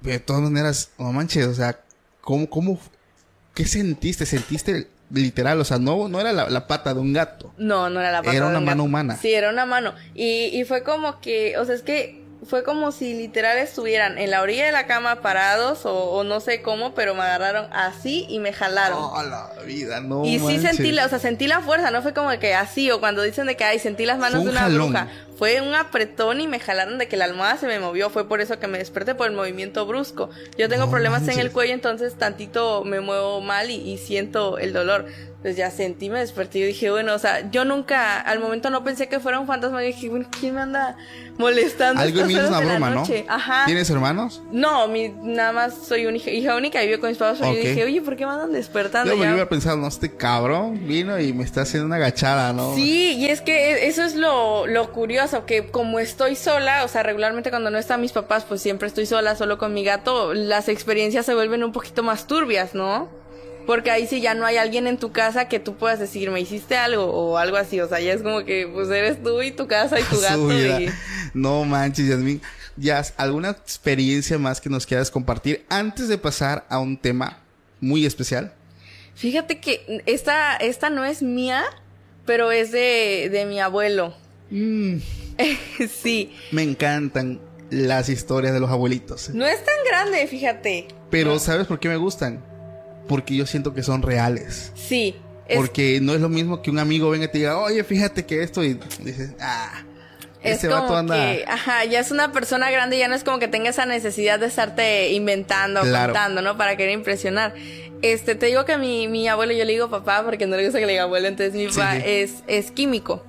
Speaker 1: De todas maneras, no manches, o sea, ¿cómo, cómo, qué sentiste? ¿Sentiste literal? O sea, no, no era la, la pata de un gato.
Speaker 2: No, no era la pata
Speaker 1: Era
Speaker 2: de
Speaker 1: una
Speaker 2: un
Speaker 1: mano
Speaker 2: gato.
Speaker 1: humana.
Speaker 2: Sí, era una mano. Y, y fue como que, o sea, es que fue como si literal estuvieran en la orilla de la cama parados o, o no sé cómo, pero me agarraron así y me jalaron.
Speaker 1: Oh, la vida, no
Speaker 2: y sí sentí la, o sea, sentí la fuerza, no fue como que así, o cuando dicen de que, ay, sentí las manos de
Speaker 1: un
Speaker 2: una
Speaker 1: jalón.
Speaker 2: bruja. Fue un apretón y me jalaron de que la almohada se me movió, fue por eso que me desperté por el movimiento brusco. Yo tengo
Speaker 1: No
Speaker 2: problemas en el cuello, entonces tantito me muevo mal y, y siento el dolor. Entonces ya sentí, me desperté y dije, bueno, o sea, yo nunca, al momento no pensé que fuera un fantasma, y dije, bueno, ¿quién me anda molestando? a
Speaker 1: Algo en mí es una broma, ¿no?
Speaker 2: Ajá.
Speaker 1: ¿Tienes hermanos?
Speaker 2: No, mi, nada más soy una hija, hija única y vivo con mis papás. pero
Speaker 1: Ok.
Speaker 2: Yo dije, oye, ¿por qué me andan despertando?
Speaker 1: Yo me
Speaker 2: Ya-
Speaker 1: hubiera pensado, no, este cabrón vino y me está haciendo una agachada, ¿no?
Speaker 2: Sí, y es que e- eso es lo, lo curioso, que como estoy sola, o sea, regularmente cuando no están mis papás, pues siempre estoy sola, solo con mi gato, las experiencias se vuelven un poquito más turbias, ¿no? Porque ahí sí ya no hay alguien en tu casa que tú puedas decir, me hiciste algo o algo así, o sea, ya es como que pues eres tú y tu casa y tu gato y...
Speaker 1: No manches, Yasmin. Ya, ¿alguna experiencia más que nos quieras compartir antes de pasar a un tema muy especial?
Speaker 2: Fíjate que esta, esta no es mía, pero es de, de mi abuelo.
Speaker 1: Mm,
Speaker 2: sí,
Speaker 1: me encantan las historias de los abuelitos.
Speaker 2: no es tan grande, fíjate.
Speaker 1: Pero ¿sabes por qué me gustan? Porque yo siento que son reales.
Speaker 2: Sí. es-
Speaker 1: Porque no es lo mismo que un amigo venga y te diga, oye, fíjate que esto, y dices, ah,
Speaker 2: Es
Speaker 1: ese
Speaker 2: como
Speaker 1: vato anda.
Speaker 2: que, ajá, ya es una persona grande, ya no es como que tenga esa necesidad de estarte inventando,
Speaker 1: Claro.
Speaker 2: contando, ¿no? Para querer impresionar. Este, te digo que mi, mi abuelo, yo le digo papá porque no le gusta que le diga abuelo, entonces mi
Speaker 1: Sí,
Speaker 2: papá
Speaker 1: sí.
Speaker 2: es, es químico.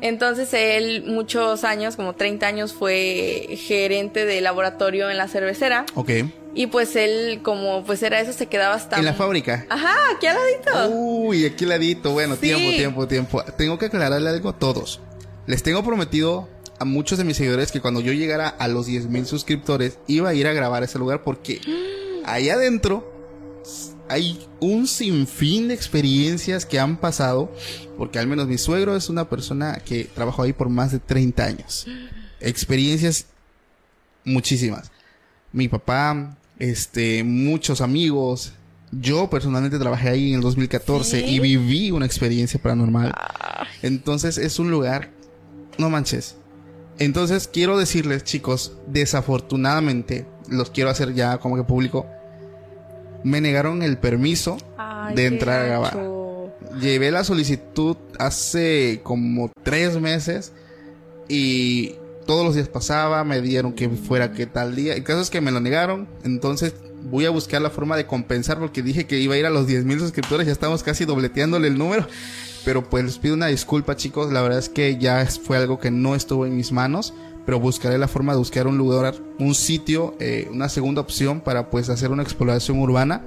Speaker 2: Entonces él muchos años, como 30 años, fue gerente de laboratorio en la cervecera.
Speaker 1: Ok.
Speaker 2: Y pues él, como pues era eso, se quedaba hasta...
Speaker 1: En la fábrica.
Speaker 2: Ajá, aquí al ladito.
Speaker 1: Uy, aquí ladito. Bueno,
Speaker 2: Sí.
Speaker 1: tiempo, tiempo, tiempo. Tengo que aclararle algo a todos. Les tengo prometido a muchos de mis seguidores que cuando yo llegara a los 10 mil suscriptores iba a ir a grabar ese lugar porque ahí adentro hay un sinfín de experiencias que han pasado. Porque al menos mi suegro es una persona que trabajó ahí por más de 30 años. Experiencias muchísimas. Mi papá, este, muchos amigos. Yo personalmente trabajé ahí en el 2014
Speaker 2: ¿Sí?
Speaker 1: y viví una experiencia paranormal. Entonces es un lugar, no manches. Entonces quiero decirles, chicos, desafortunadamente, los quiero hacer ya como que público, me negaron el permiso
Speaker 2: Ay,
Speaker 1: de entrar a grabar. Llevé la solicitud hace como tres meses y todos los días pasaba, me dieron que fuera que tal día. El caso es que me lo negaron, entonces voy a buscar la forma de compensar porque dije que iba a ir a los 10 mil suscriptores, ya estamos casi dobleteándole el número. Pero pues les pido una disculpa chicos, la verdad es que ya fue algo que no estuvo en mis manos. Pero buscaré la forma de buscar un lugar, un sitio, eh, una segunda opción para pues hacer una exploración urbana.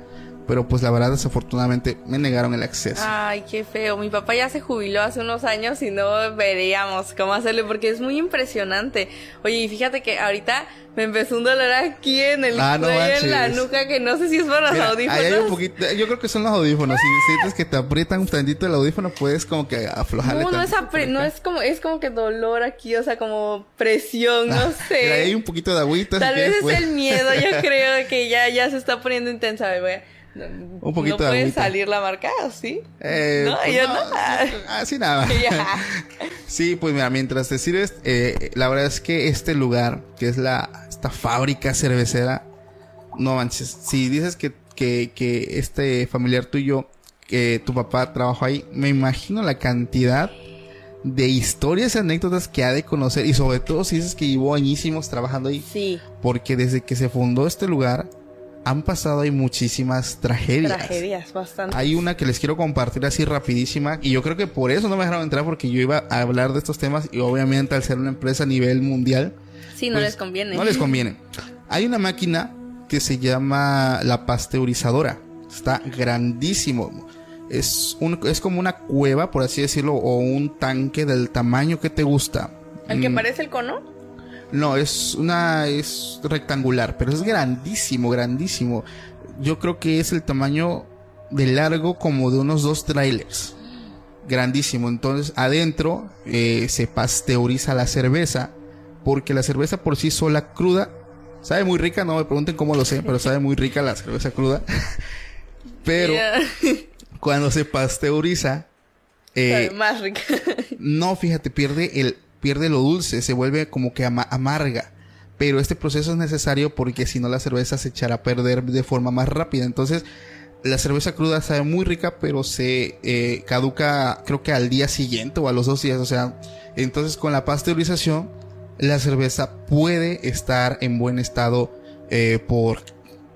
Speaker 1: Pero pues la verdad desafortunadamente me negaron el acceso.
Speaker 2: Ay, qué feo. Mi papá ya se jubiló hace unos años y no veríamos cómo hacerle porque es muy impresionante. Oye, y fíjate que ahorita me empezó un dolor aquí en el
Speaker 1: Ah, no
Speaker 2: cuello, en la nuca, que no sé si es por los
Speaker 1: Mira,
Speaker 2: audífonos.
Speaker 1: ahí hay un poquito, yo creo que son los audífonos. Si sientes que te aprietan un tantito el audífono, puedes como que aflojarle
Speaker 2: no, no es, no es como, es como que dolor aquí, o sea, como presión, no
Speaker 1: Ah,
Speaker 2: sé.
Speaker 1: mira, ahí hay un poquito de agüita.
Speaker 2: Tal vez es
Speaker 1: pues.
Speaker 2: el miedo, yo creo que ya, ya se está poniendo intensa. A ver, voy a-
Speaker 1: Un poquito
Speaker 2: no
Speaker 1: de
Speaker 2: puede salir la marca, ¿o ¿sí?
Speaker 1: Eh,
Speaker 2: no,
Speaker 1: pues
Speaker 2: yo
Speaker 1: no,
Speaker 2: no.
Speaker 1: Así nada. Sí, pues mira, mientras te sirves, eh, la verdad es que este lugar, que es la, esta fábrica cervecera, no manches. Si dices que, que, que este familiar tuyo, que tu papá trabajó ahí, me imagino la cantidad de historias y anécdotas que ha de conocer y sobre todo si dices que llevó añísimos trabajando ahí,
Speaker 2: Sí,
Speaker 1: porque desde que se fundó este lugar han pasado ahí muchísimas tragedias.
Speaker 2: tragedias, bastante.
Speaker 1: Hay una que les quiero compartir así rapidísima y yo creo que por eso no me dejaron entrar porque yo iba a hablar de estos temas y obviamente al ser una empresa a nivel mundial
Speaker 2: Sí, no
Speaker 1: pues,
Speaker 2: les conviene.
Speaker 1: No les conviene. Hay una máquina que se llama la pasteurizadora. Está grandísimo. Es, un, es como una cueva, por así decirlo, o un tanque del tamaño que te gusta.
Speaker 2: ¿El que
Speaker 1: Mm,
Speaker 2: parece el cono?
Speaker 1: No, es una. es rectangular, pero es grandísimo, grandísimo. Yo creo que es el tamaño de largo como de unos dos trailers. Grandísimo. Entonces, adentro eh, se pasteuriza la cerveza. Porque la cerveza por sí sola cruda. Sabe muy rica, no me pregunten cómo lo sé, pero sabe muy rica la cerveza cruda. pero cuando se pasteuriza. eh,
Speaker 2: más rica.
Speaker 1: no, fíjate, pierde el pierde lo dulce, se vuelve como que ama- amarga. Pero este proceso es necesario porque si no la cerveza se echará a perder de forma más rápida. Entonces, la cerveza cruda sabe muy rica, pero se eh, caduca creo que al día siguiente o a los dos días. O sea, entonces con la pasteurización, la cerveza puede estar en buen estado eh, por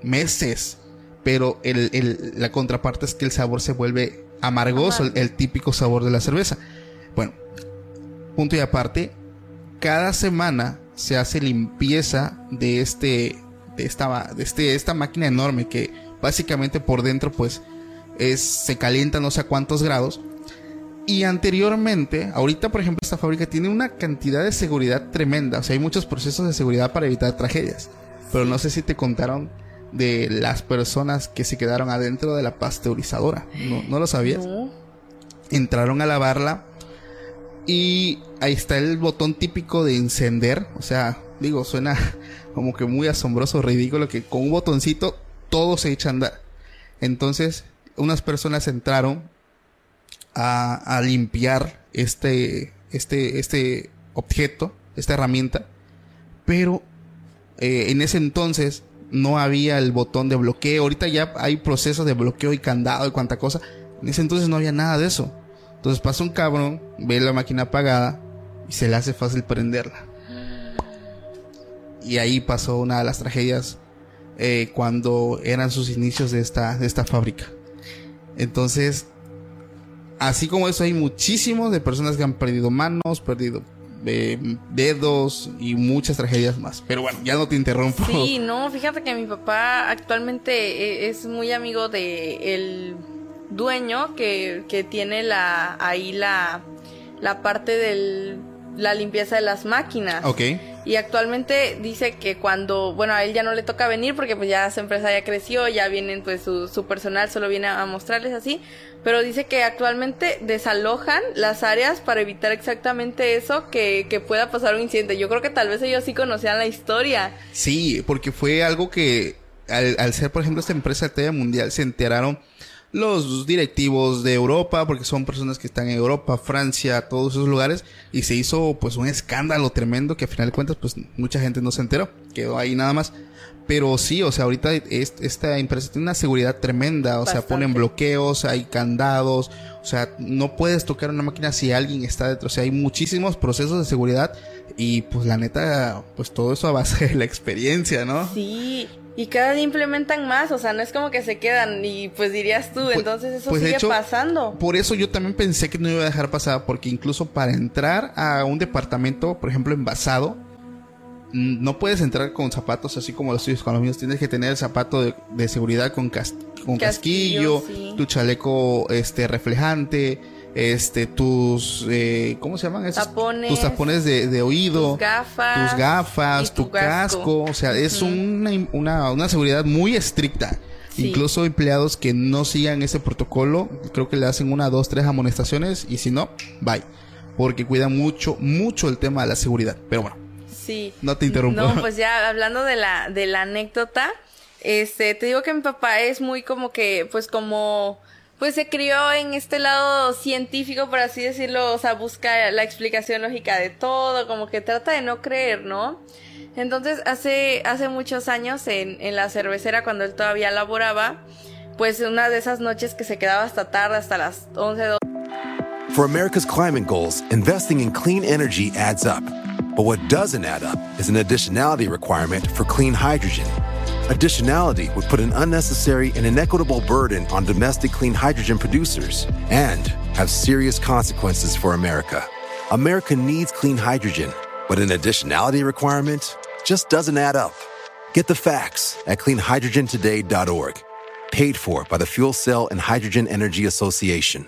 Speaker 1: meses. Pero el- el- la contraparte es que el sabor se vuelve amargoso, el- el típico sabor de la cerveza. Bueno, punto y aparte, cada semana se hace limpieza de este, de esta, de este, esta máquina enorme que básicamente por dentro pues es, se calienta no sé a cuántos grados. Y anteriormente, ahorita por ejemplo esta fábrica tiene una cantidad de seguridad tremenda, o sea hay muchos procesos de seguridad para evitar tragedias. Pero no sé si te contaron de las personas que se quedaron adentro de la pasteurizadora. ¿No, no lo sabías?
Speaker 2: No.
Speaker 1: entraron a lavarla y ahí está el botón típico de encender, o sea, digo, suena como que muy asombroso, ridículo que con un botoncito todo se echa a andar. Entonces, unas personas entraron a, limpiar este, este, este objeto, esta herramienta, pero eh, en ese entonces no había el botón de bloqueo. Ahorita ya hay procesos de bloqueo y candado y cuanta cosa. En ese entonces no había nada de eso. Entonces pasa un cabrón, ve la máquina apagada y se le hace fácil prenderla. Y ahí pasó una de las tragedias eh, cuando eran sus inicios de esta, de esta fábrica. Entonces, así como eso, hay muchísimos de personas que han perdido manos, perdido eh, dedos y muchas tragedias más. Pero bueno, ya no te interrumpo.
Speaker 2: Sí, no, fíjate que mi papá actualmente e- es muy amigo de el dueño que, que tiene la ahí la, la parte de la limpieza de las máquinas.
Speaker 1: Ok.
Speaker 2: Y actualmente dice que cuando, bueno, a él ya no le toca venir porque pues ya su empresa ya creció, ya vienen pues su, su personal, solo viene a mostrarles así, pero dice que actualmente desalojan las áreas para evitar exactamente eso, que, que pueda pasar un incidente. Yo creo que tal vez ellos sí conocían la historia.
Speaker 1: Sí, porque fue algo que al, al ser, por ejemplo, esta empresa de talla mundial, se enteraron los directivos de Europa, porque son personas que están en Europa, Francia, todos esos lugares, y se hizo pues un escándalo tremendo que a final de cuentas pues mucha gente no se enteró, quedó ahí nada más. Pero sí, o sea, ahorita es- esta empresa tiene una seguridad tremenda, o sea, ponen bloqueos, hay candados, o sea, no puedes tocar una máquina si alguien está dentro, o sea, hay muchísimos procesos de seguridad y pues la neta, pues todo eso a base de la experiencia, ¿no?
Speaker 2: Sí, y cada día implementan más, o sea, no es como que se quedan y pues dirías tú,
Speaker 1: Pues-
Speaker 2: entonces eso
Speaker 1: pues, de
Speaker 2: sigue
Speaker 1: hecho,
Speaker 2: pasando.
Speaker 1: Por eso yo también pensé que no iba a dejar pasar, porque incluso para entrar a un departamento, por ejemplo, envasado, no puedes entrar con zapatos así como los tuyos con los míos. Tienes que tener el zapato de, de seguridad con, cas- con casquillo,
Speaker 2: Casquillo, sí.
Speaker 1: tu chaleco este reflejante, este tus eh, ¿cómo se llaman esos?
Speaker 2: Tapones,
Speaker 1: tus tapones de, de oído,
Speaker 2: tus gafas,
Speaker 1: tus gafas, tu,
Speaker 2: tu
Speaker 1: casco.
Speaker 2: casco.
Speaker 1: o sea, es una, una, una seguridad muy estricta.
Speaker 2: Sí.
Speaker 1: Incluso empleados que no sigan ese protocolo, creo que le hacen una, dos, tres amonestaciones y si no, bye. Porque cuidan mucho, mucho el tema de la seguridad. Pero bueno,
Speaker 2: Sí.
Speaker 1: No te interrumpo.
Speaker 2: No, pues ya hablando de la, de la anécdota, este, te digo que mi papá es muy como que, pues como, pues se crió en este lado científico, por así decirlo, o sea, busca la explicación lógica de todo, como que trata de no creer, ¿no? Entonces, hace, hace muchos años en, en la cervecera, cuando él todavía laboraba, pues una de esas noches que se quedaba hasta tarde, hasta las 11, 12
Speaker 3: For America's climate goals, investing in clean energy adds up. But what doesn't add up is an additionality requirement for clean hydrogen. Additionality would put an unnecessary and inequitable burden on domestic clean hydrogen producers and have serious consequences for America. America needs clean hydrogen, but an additionality requirement just doesn't add up. Get the facts at cleanhydrogentoday.org. Paid for by the Fuel Cell and Hydrogen Energy Association.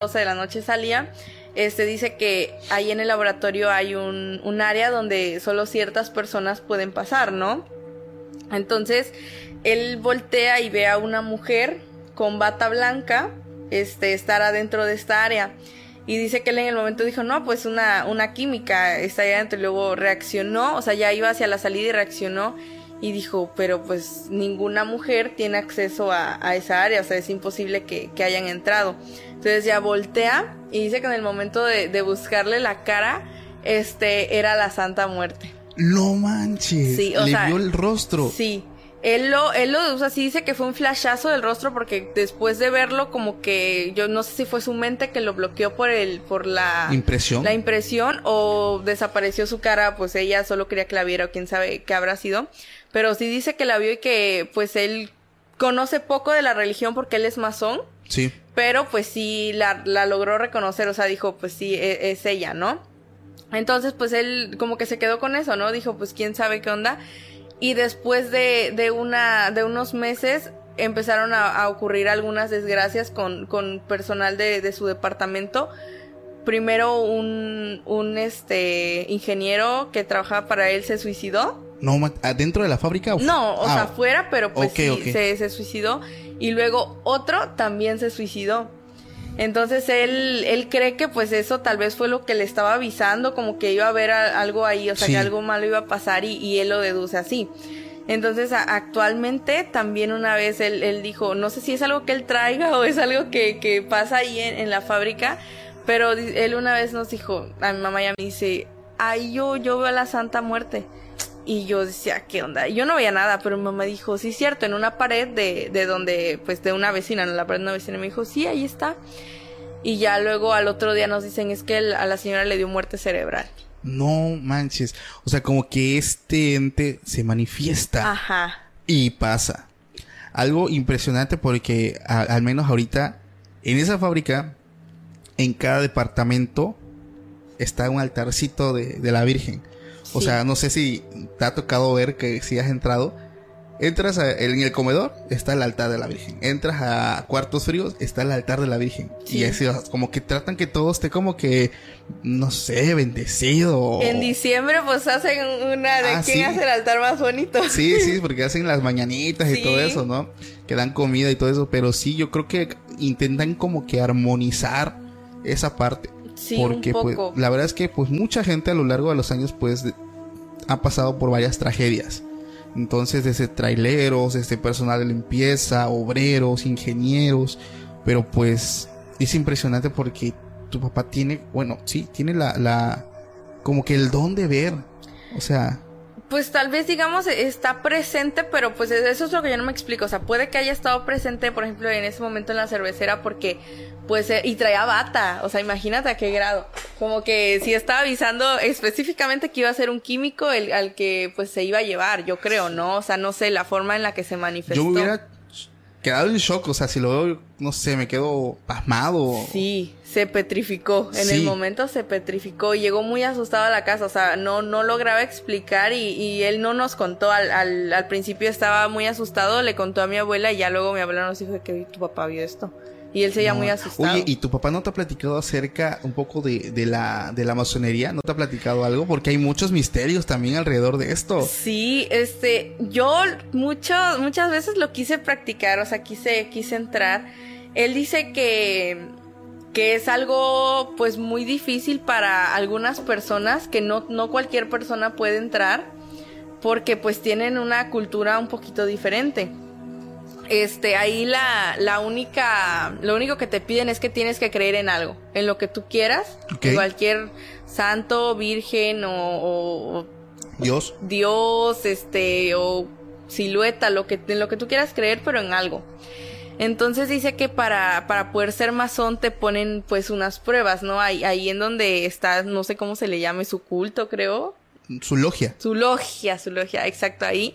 Speaker 2: 12 de la noche salía, este dice que ahí en el laboratorio hay un, un área donde solo ciertas personas pueden pasar, ¿no? Entonces, él voltea y ve a una mujer con bata blanca, este, estar adentro de esta área. Y dice que él en el momento dijo, no, pues una, una química está ahí adentro. Y luego reaccionó, o sea, ya iba hacia la salida y reaccionó. Y dijo, pero pues ninguna mujer tiene acceso a, a esa área, o sea, es imposible que, que hayan entrado. Entonces ya voltea y dice que en el momento de, de buscarle la cara, este, era la Santa Muerte.
Speaker 1: No manches.
Speaker 2: Sí, o
Speaker 1: Le
Speaker 2: sea,
Speaker 1: vio el rostro.
Speaker 2: Sí. Él lo, él lo, o sea, sí dice que fue un flashazo del rostro porque después de verlo como que yo no sé si fue su mente que lo bloqueó por el, por la
Speaker 1: Impresión.
Speaker 2: la impresión o desapareció su cara, pues ella solo quería que la viera o quién sabe qué habrá sido. Pero sí dice que la vio y que pues él conoce poco de la religión porque él es masón,
Speaker 1: Sí.
Speaker 2: pero pues sí la, la logró reconocer, o sea, dijo, pues sí, e- es, ella, ¿no? Entonces, pues él como que se quedó con eso, ¿no? Dijo, pues quién sabe qué onda. Y después de, de una, de unos meses, empezaron a, a ocurrir algunas desgracias con, con personal de, de su departamento. Primero un, un este ingeniero que trabajaba para él se suicidó.
Speaker 1: No, ¿adentro de la fábrica? o
Speaker 2: No, o
Speaker 1: Ah,
Speaker 2: sea, fuera, pero pues sí. Se, se suicidó. Y luego otro también se suicidó. Entonces él, él cree que pues eso tal vez fue lo que le estaba avisando, como que iba a haber a- algo ahí, o sea,
Speaker 1: Sí.
Speaker 2: que algo malo iba a pasar y, y él lo deduce así. Entonces a- actualmente también una vez él, él dijo, no sé si es algo que él traiga o es algo que, que pasa ahí en, en la fábrica, pero él una vez nos dijo, a mi mamá y a mí dice, ay yo, yo veo a la Santa Muerte. Y yo decía, ¿qué onda? Y Yo no veía nada, pero mi mamá dijo, sí, cierto, en una pared de, de donde, pues de una vecina, en la pared de una vecina, me dijo, sí, ahí está. Y ya luego al otro día nos dicen, es que el- a la señora le dio muerte cerebral.
Speaker 1: No manches. O sea, como que este ente se manifiesta
Speaker 2: Ajá.
Speaker 1: y pasa. Algo impresionante porque a- al menos ahorita en esa fábrica, en cada departamento está un altarcito de, de la Virgen. O
Speaker 2: Sí.
Speaker 1: sea, no sé si te ha tocado ver que si has entrado. Entras a- en el comedor, está el altar de la Virgen. Entras a cuartos fríos, está el altar de la Virgen.
Speaker 2: Sí.
Speaker 1: Y así, como que tratan que todo esté como que, no sé, bendecido.
Speaker 2: En diciembre pues hacen una de.
Speaker 1: Ah,
Speaker 2: quién
Speaker 1: sí.
Speaker 2: hace el altar más bonito.
Speaker 1: Sí, sí, porque hacen las mañanitas y todo eso, ¿no? Que dan comida y todo eso, pero sí, yo creo que intentan como que armonizar esa parte.
Speaker 2: Sí,
Speaker 1: porque
Speaker 2: un
Speaker 1: pues la verdad es que pues mucha gente a lo largo de los años pues de- ha pasado por varias tragedias. Entonces, desde traileros, desde personal de limpieza, obreros, ingenieros, pero pues es impresionante porque tu papá tiene, bueno, sí, tiene la, la, como que el don de ver. O sea,
Speaker 2: Pues tal vez, digamos, está presente, pero pues eso es lo que yo no me explico. O sea, puede que haya estado presente, por ejemplo, en ese momento en la cervecera porque, pues, eh, y traía bata. O sea, imagínate a qué grado. Como que sí estaba avisando específicamente que iba a ser un químico el, al que, pues, se iba a llevar, yo creo, ¿no? O sea, no sé, la forma en la que se manifestó.
Speaker 1: Yo hubiera quedado en shock, o sea, si lo veo, no sé, me quedo pasmado.
Speaker 2: Sí, se petrificó. En
Speaker 1: Sí.
Speaker 2: el momento se petrificó. Llegó muy asustado a la casa. O sea, no, no lograba explicar y, y él no nos contó. Al, al, al principio estaba muy asustado. Le contó a mi abuela y ya luego mi abuela nos dijo que tu papá vio esto. Y él se
Speaker 1: No.
Speaker 2: muy asustado.
Speaker 1: Oye, ¿y tu papá no te ha platicado acerca un poco de, de la, de la masonería? ¿No te ha platicado algo? Porque hay muchos misterios también alrededor de esto.
Speaker 2: Sí, este, yo mucho, muchas veces lo quise practicar, o sea, quise, quise entrar. Él dice que, que es algo, pues, muy difícil para algunas personas, que no, no cualquier persona puede entrar, porque, pues, tienen una cultura un poquito diferente. Este, ahí la, la única, lo único que te piden es que tienes que creer en algo, en lo que tú quieras,
Speaker 1: Ok.
Speaker 2: en cualquier santo, virgen o- o
Speaker 1: Dios.
Speaker 2: Dios, este, o silueta, lo que, en lo que tú quieras creer, pero en algo. Entonces dice que para, para poder ser masón te ponen pues unas pruebas, ¿no? Ahí, ahí en donde está, no sé cómo se le llame, su culto, creo.
Speaker 1: Su logia.
Speaker 2: Su logia, su logia, exacto, ahí.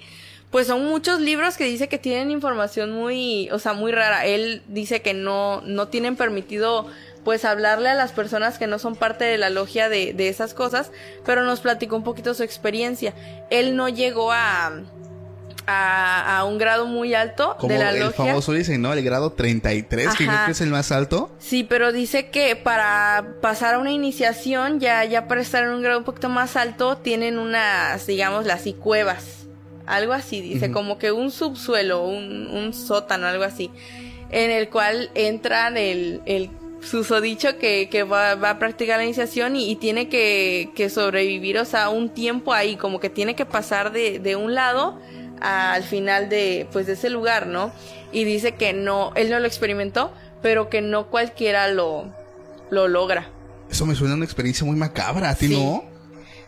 Speaker 2: Pues son muchos libros que dice que tienen información muy, o sea, muy rara. Él dice que no, no tienen permitido pues hablarle a las personas que no son parte de la logia de, de esas cosas, pero nos platicó un poquito su experiencia. Él no llegó a, a, a un grado muy alto
Speaker 1: Como
Speaker 2: de la
Speaker 1: el
Speaker 2: logia.
Speaker 1: famoso dice, ¿no? El grado 33, que creo que es el más alto.
Speaker 2: Sí, pero dice que para pasar a una iniciación, ya, ya para estar en un grado un poquito más alto, tienen unas, digamos, las y cuevas. Algo así, dice, como que un subsuelo, un, un sótano, algo así. En el cual entran el, el susodicho que, que va, va a practicar la iniciación y, y tiene que, que sobrevivir, o sea, un tiempo ahí, como que tiene que pasar de, de un lado al final de, pues, de ese lugar, ¿no? Y dice que no, él no lo experimentó, pero que no cualquiera lo, lo logra.
Speaker 1: Eso me suena a una experiencia muy macabra, ¿a ti
Speaker 2: Sí.
Speaker 1: no?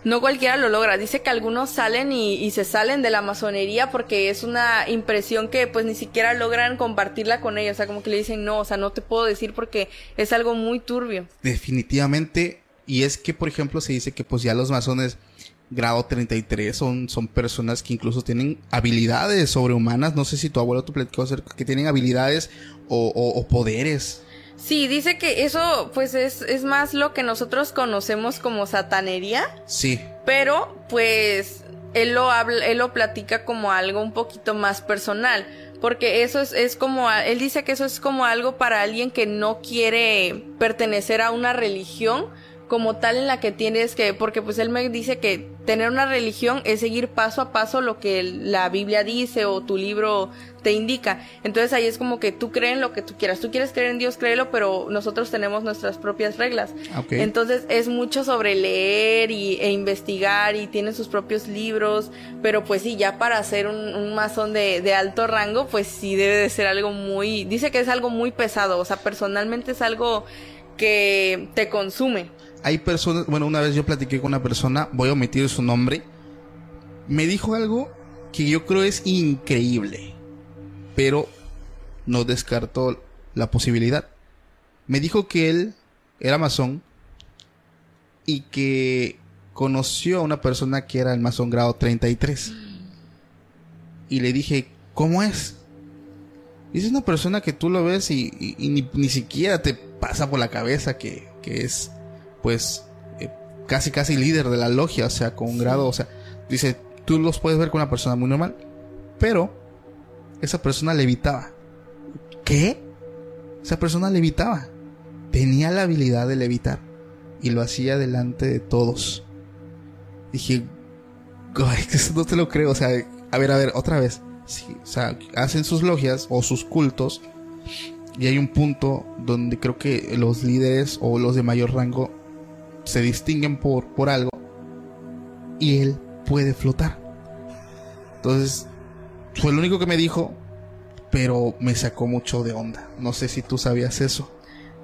Speaker 2: No cualquiera lo logra. Dice que algunos salen y, se salen de la masonería porque es una impresión que pues ni siquiera logran compartirla con ellos. O sea, como que le dicen, no, o sea, no te puedo decir porque es algo muy turbio.
Speaker 1: Definitivamente. Y es que, por ejemplo, se dice que pues ya los masones grado 33 son, son personas que incluso tienen habilidades sobrehumanas. No sé si tu abuelo te platicó acerca que tienen habilidades o, o- o poderes.
Speaker 2: Sí, dice que eso pues es, es más lo que nosotros conocemos como satanería.
Speaker 1: Sí.
Speaker 2: Pero, pues, él lo habla, él lo platica como algo un poquito más personal. Porque eso es, es como, él dice que eso es como algo para alguien que no quiere pertenecer a una religión como tal en la que tienes que, porque pues él me dice que tener una religión es seguir paso a paso lo que la Biblia dice o tu libro te indica. Entonces ahí es como que tú crees en lo que tú quieras. Tú quieres creer en Dios, créelo, pero nosotros tenemos nuestras propias reglas. Entonces es mucho sobre leer y, e investigar y tiene sus propios libros, pero pues sí, ya para ser un, un masón de, de alto rango, pues sí debe de ser algo muy, dice que es algo muy pesado, o sea, personalmente es algo que te consume.
Speaker 1: Hay personas, bueno, una vez yo platiqué con una persona, voy a omitir su nombre, me dijo algo que yo creo es increíble, pero no descartó la posibilidad. Me dijo que él era masón y que conoció a una persona que era el masón grado 33. Y le dije, ¿cómo es? Es una persona que tú lo ves y, y- y ni, ni siquiera te pasa por la cabeza que, que es, pues, eh, casi casi líder de la logia, o sea, con un grado, o sea, dice, tú los puedes ver con una persona muy normal, pero esa persona levitaba. ¿Qué? Esa persona levitaba. Tenía la habilidad de levitar y lo hacía delante de todos. Dije, "Ay, que eso no te lo creo, o sea, a ver, a ver, otra vez. Sí, o sea, hacen sus logias o sus cultos y hay un punto donde creo que los líderes o los de mayor rango se distinguen por, por algo y él puede flotar. Entonces, fue lo único que me dijo, pero me sacó mucho de onda. No sé si tú sabías eso.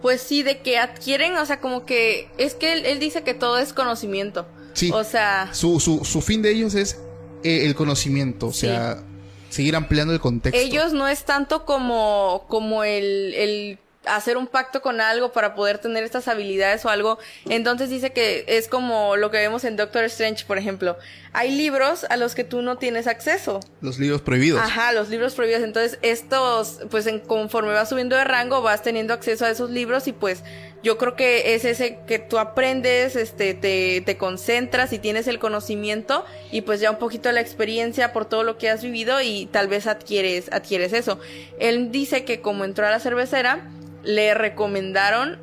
Speaker 2: Pues sí, de que adquieren, o sea, como que es que él, él dice que todo es conocimiento.
Speaker 1: Sí.
Speaker 2: O sea,
Speaker 1: Su, su, su fin de ellos es eh, el conocimiento, o
Speaker 2: Sí.
Speaker 1: sea, seguir ampliando el contexto.
Speaker 2: ellos no es tanto como, como el, el hacer un pacto con algo para poder tener estas habilidades o algo. Entonces dice que es como lo que vemos en Doctor Strange, por ejemplo. Hay libros a los que tú no tienes acceso.
Speaker 1: Los libros prohibidos.
Speaker 2: Ajá, los libros prohibidos. Entonces, estos, pues en, conforme vas subiendo de rango, vas teniendo acceso a esos libros y pues yo creo que es ese que tú aprendes, este, te, te concentras y tienes el conocimiento y pues ya un poquito la experiencia por todo lo que has vivido y tal vez adquieres, adquieres eso. Él dice que como entró a la cervecera, le recomendaron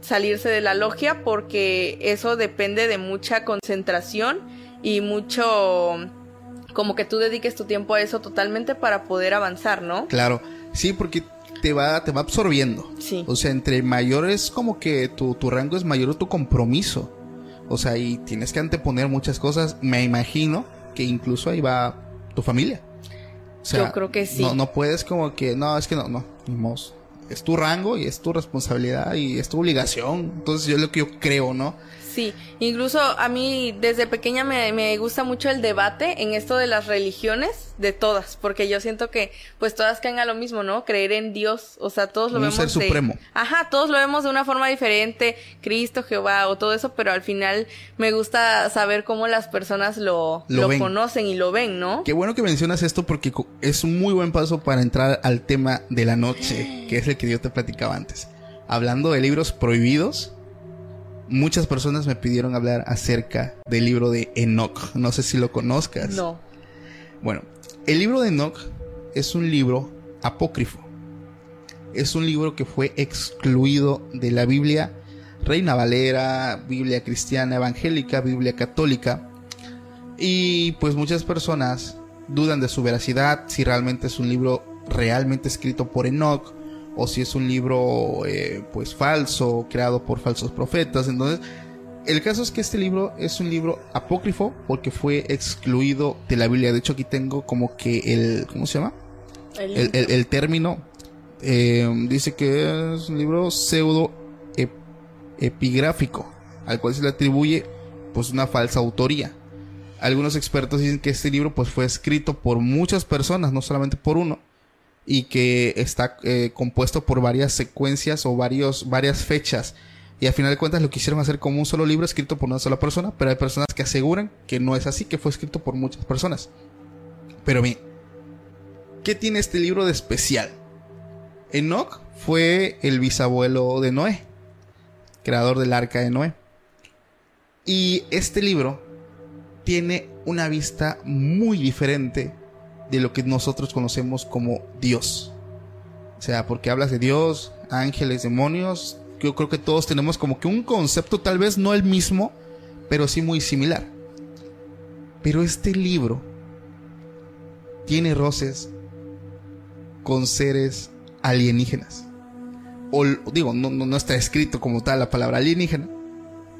Speaker 2: salirse de la logia porque eso depende de mucha concentración y mucho como que tú dediques tu tiempo a eso totalmente para poder avanzar, ¿no?
Speaker 1: Claro, sí, porque te va, te va absorbiendo.
Speaker 2: Sí.
Speaker 1: O sea, entre mayor es como que tu, tu rango es mayor tu compromiso. O sea, y tienes que anteponer muchas cosas. Me imagino que incluso ahí va tu familia. O sea,
Speaker 2: Yo creo que sí.
Speaker 1: No, no puedes como que, no, es que no, no, modo. Es tu rango y es tu responsabilidad y es tu obligación. Entonces yo es lo que yo creo, ¿no?
Speaker 2: Sí, incluso a mí desde pequeña me, me, gusta mucho el debate en esto de las religiones, de todas, porque yo siento que pues todas caen a lo mismo, ¿no? Creer en Dios, o sea, todos lo
Speaker 1: Un
Speaker 2: vemos
Speaker 1: ser
Speaker 2: de-
Speaker 1: supremo.
Speaker 2: Ajá, todos lo vemos de una forma diferente, Cristo, Jehová o todo eso, pero al final me gusta saber cómo las personas lo,
Speaker 1: Lo
Speaker 2: conocen y lo ven, ¿no?
Speaker 1: Qué bueno que mencionas esto porque es un muy buen paso para entrar al tema de la noche, que es el que yo te platicaba antes. Hablando de libros prohibidos, muchas personas me pidieron hablar acerca del libro de Enoch. No sé si lo conozcas.
Speaker 2: No.
Speaker 1: Bueno, el libro de Enoch es un libro apócrifo. Es un libro que fue excluido de la Biblia Reina Valera, Biblia cristiana evangélica, Biblia católica. Y pues muchas personas dudan de su veracidad, si realmente es un libro realmente escrito por Enoch o si es un libro eh, pues falso, creado por falsos profetas. Entonces, el caso es que este libro es un libro apócrifo porque fue excluido de la Biblia. De hecho, aquí tengo como que el, ¿cómo se llama?
Speaker 2: El-
Speaker 1: El, el- el término eh, dice que es un libro pseudo ep- epigráfico, al cual se le atribuye pues una falsa autoría. Algunos expertos dicen que este libro pues fue escrito por muchas personas, no solamente por uno, y que está eh, compuesto por varias secuencias o varios, varias fechas. Y al final de cuentas lo quisieron hacer como un solo libro escrito por una sola persona, pero hay personas que aseguran que no es así, que fue escrito por muchas personas. Pero bien, ¿qué tiene este libro de especial? Enoch fue el bisabuelo de Noé, creador del arca de Noé. Y este libro tiene una vista muy diferente de lo que nosotros conocemos como Dios. O sea, porque hablas de Dios, ángeles, demonios, yo creo que todos tenemos como que un concepto tal vez no el mismo, pero sí muy similar. Pero este libro tiene roces con seres alienígenas. O digo, no, no, no está escrito como tal la palabra alienígena,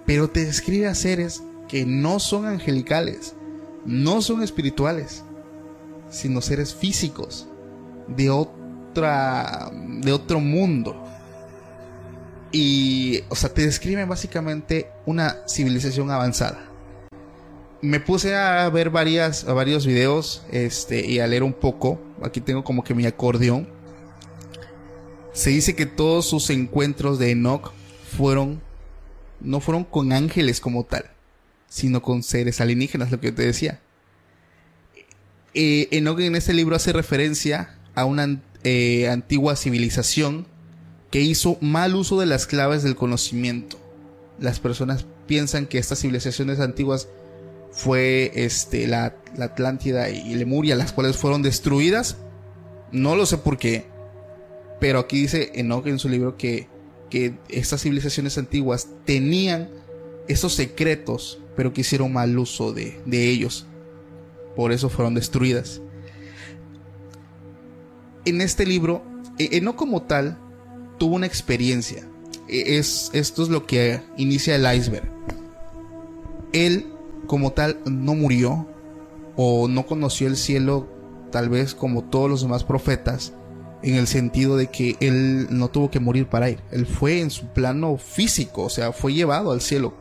Speaker 1: pero te describe a seres que no son angelicales, no son espirituales, sino seres físicos de otra de otro mundo. Y, o sea, te describen básicamente una civilización avanzada. Me puse a ver varios videos, este, y a leer un poco. Aquí tengo como que mi acordeón. Se dice que todos sus encuentros de Enoch fueron, no fueron con ángeles como tal, sino con seres alienígenas, lo que te decía. Eh, en este libro hace referencia a una eh, antigua civilización que hizo mal uso de las claves del conocimiento. Las personas piensan que estas civilizaciones antiguas fue este, la, la Atlántida y Lemuria, las cuales fueron destruidas. No lo sé por qué, pero aquí dice Enoch en su libro que, que estas civilizaciones antiguas tenían esos secretos, pero que hicieron mal uso de, de ellos. Por eso fueron destruidas. En este libro, eh, Enoch como tal tuvo una experiencia. Eh, Es, esto es lo que inicia el iceberg. Él como tal no murió o no conoció el cielo tal vez como todos los demás profetas en el sentido de que él no tuvo que morir para ir. Él fue en su plano físico, o sea, fue llevado al cielo.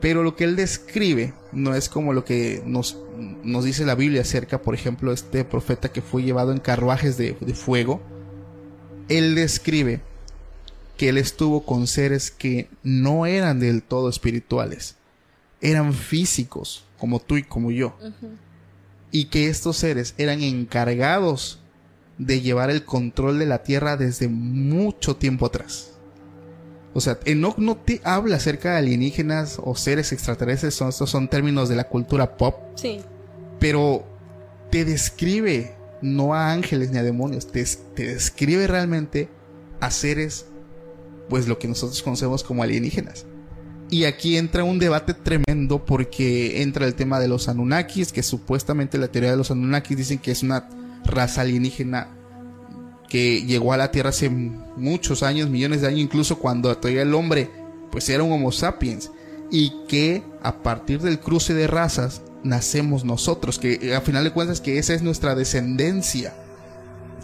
Speaker 1: Pero lo que él describe no es como lo que nos, nos dice la Biblia acerca, por ejemplo, este profeta que fue llevado en carruajes de, de fuego. Él describe que él estuvo con seres que no eran del todo espirituales, eran físicos, como tú y como yo. Y que estos seres eran encargados de llevar el control de la tierra desde mucho tiempo atrás. O sea, Enoch no te habla acerca de alienígenas o seres extraterrestres, son, estos son términos de la cultura pop,
Speaker 2: Sí.
Speaker 1: pero te describe no a ángeles ni a demonios, te, te describe realmente a seres, pues lo que nosotros conocemos como alienígenas. Y aquí entra un debate tremendo porque entra el tema de los Anunnakis, que supuestamente la teoría de los Anunnakis dicen que es una raza alienígena llegó a la Tierra hace muchos años, millones de años, incluso cuando todavía el hombre pues era un Homo sapiens y que a partir del cruce de razas nacemos nosotros, que a final de cuentas que esa es nuestra descendencia,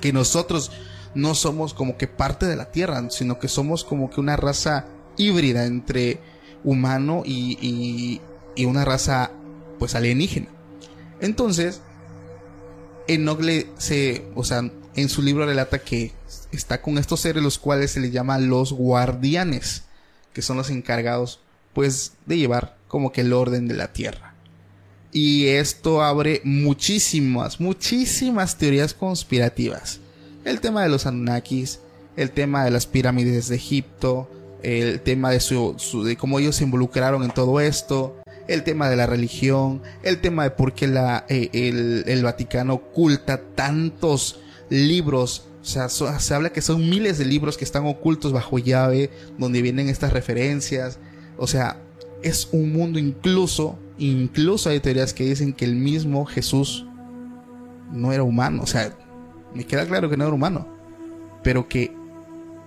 Speaker 1: que nosotros no somos como que parte de la Tierra, sino que somos como que una raza híbrida entre humano y, y, y una raza pues alienígena. Entonces, Enoch le se, o sea, en su libro relata que está con estos seres los cuales se les llama los guardianes, que son los encargados pues de llevar como que el orden de la tierra. Y esto abre muchísimas, muchísimas teorías conspirativas. El tema de los Anunnakis, el tema de las pirámides de Egipto, el tema de, cómo ellos se involucraron en todo esto, el tema de la religión, el tema de por qué eh, el, el, Vaticano oculta tantos libros. O sea, se habla que son miles de libros que están ocultos bajo llave, donde vienen estas referencias. O sea, es un mundo incluso, incluso hay teorías que dicen que el mismo Jesús no era humano. O sea, me queda claro que no era humano, pero que,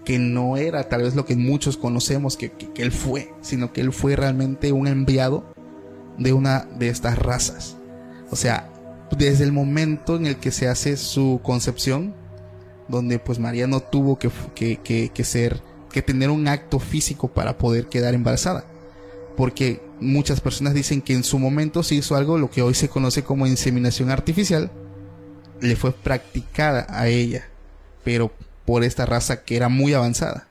Speaker 1: que no era tal vez lo que muchos conocemos que, que, que él fue, sino que él fue realmente un enviado de una de estas razas. O sea, desde el momento en el que se hace su concepción, donde pues María no tuvo que, que, que, que, ser, que tener un acto físico para poder quedar embarazada. Porque muchas personas dicen que en su momento se hizo algo, lo que hoy se conoce como inseminación artificial, le fue practicada a ella, pero por esta raza que era muy avanzada.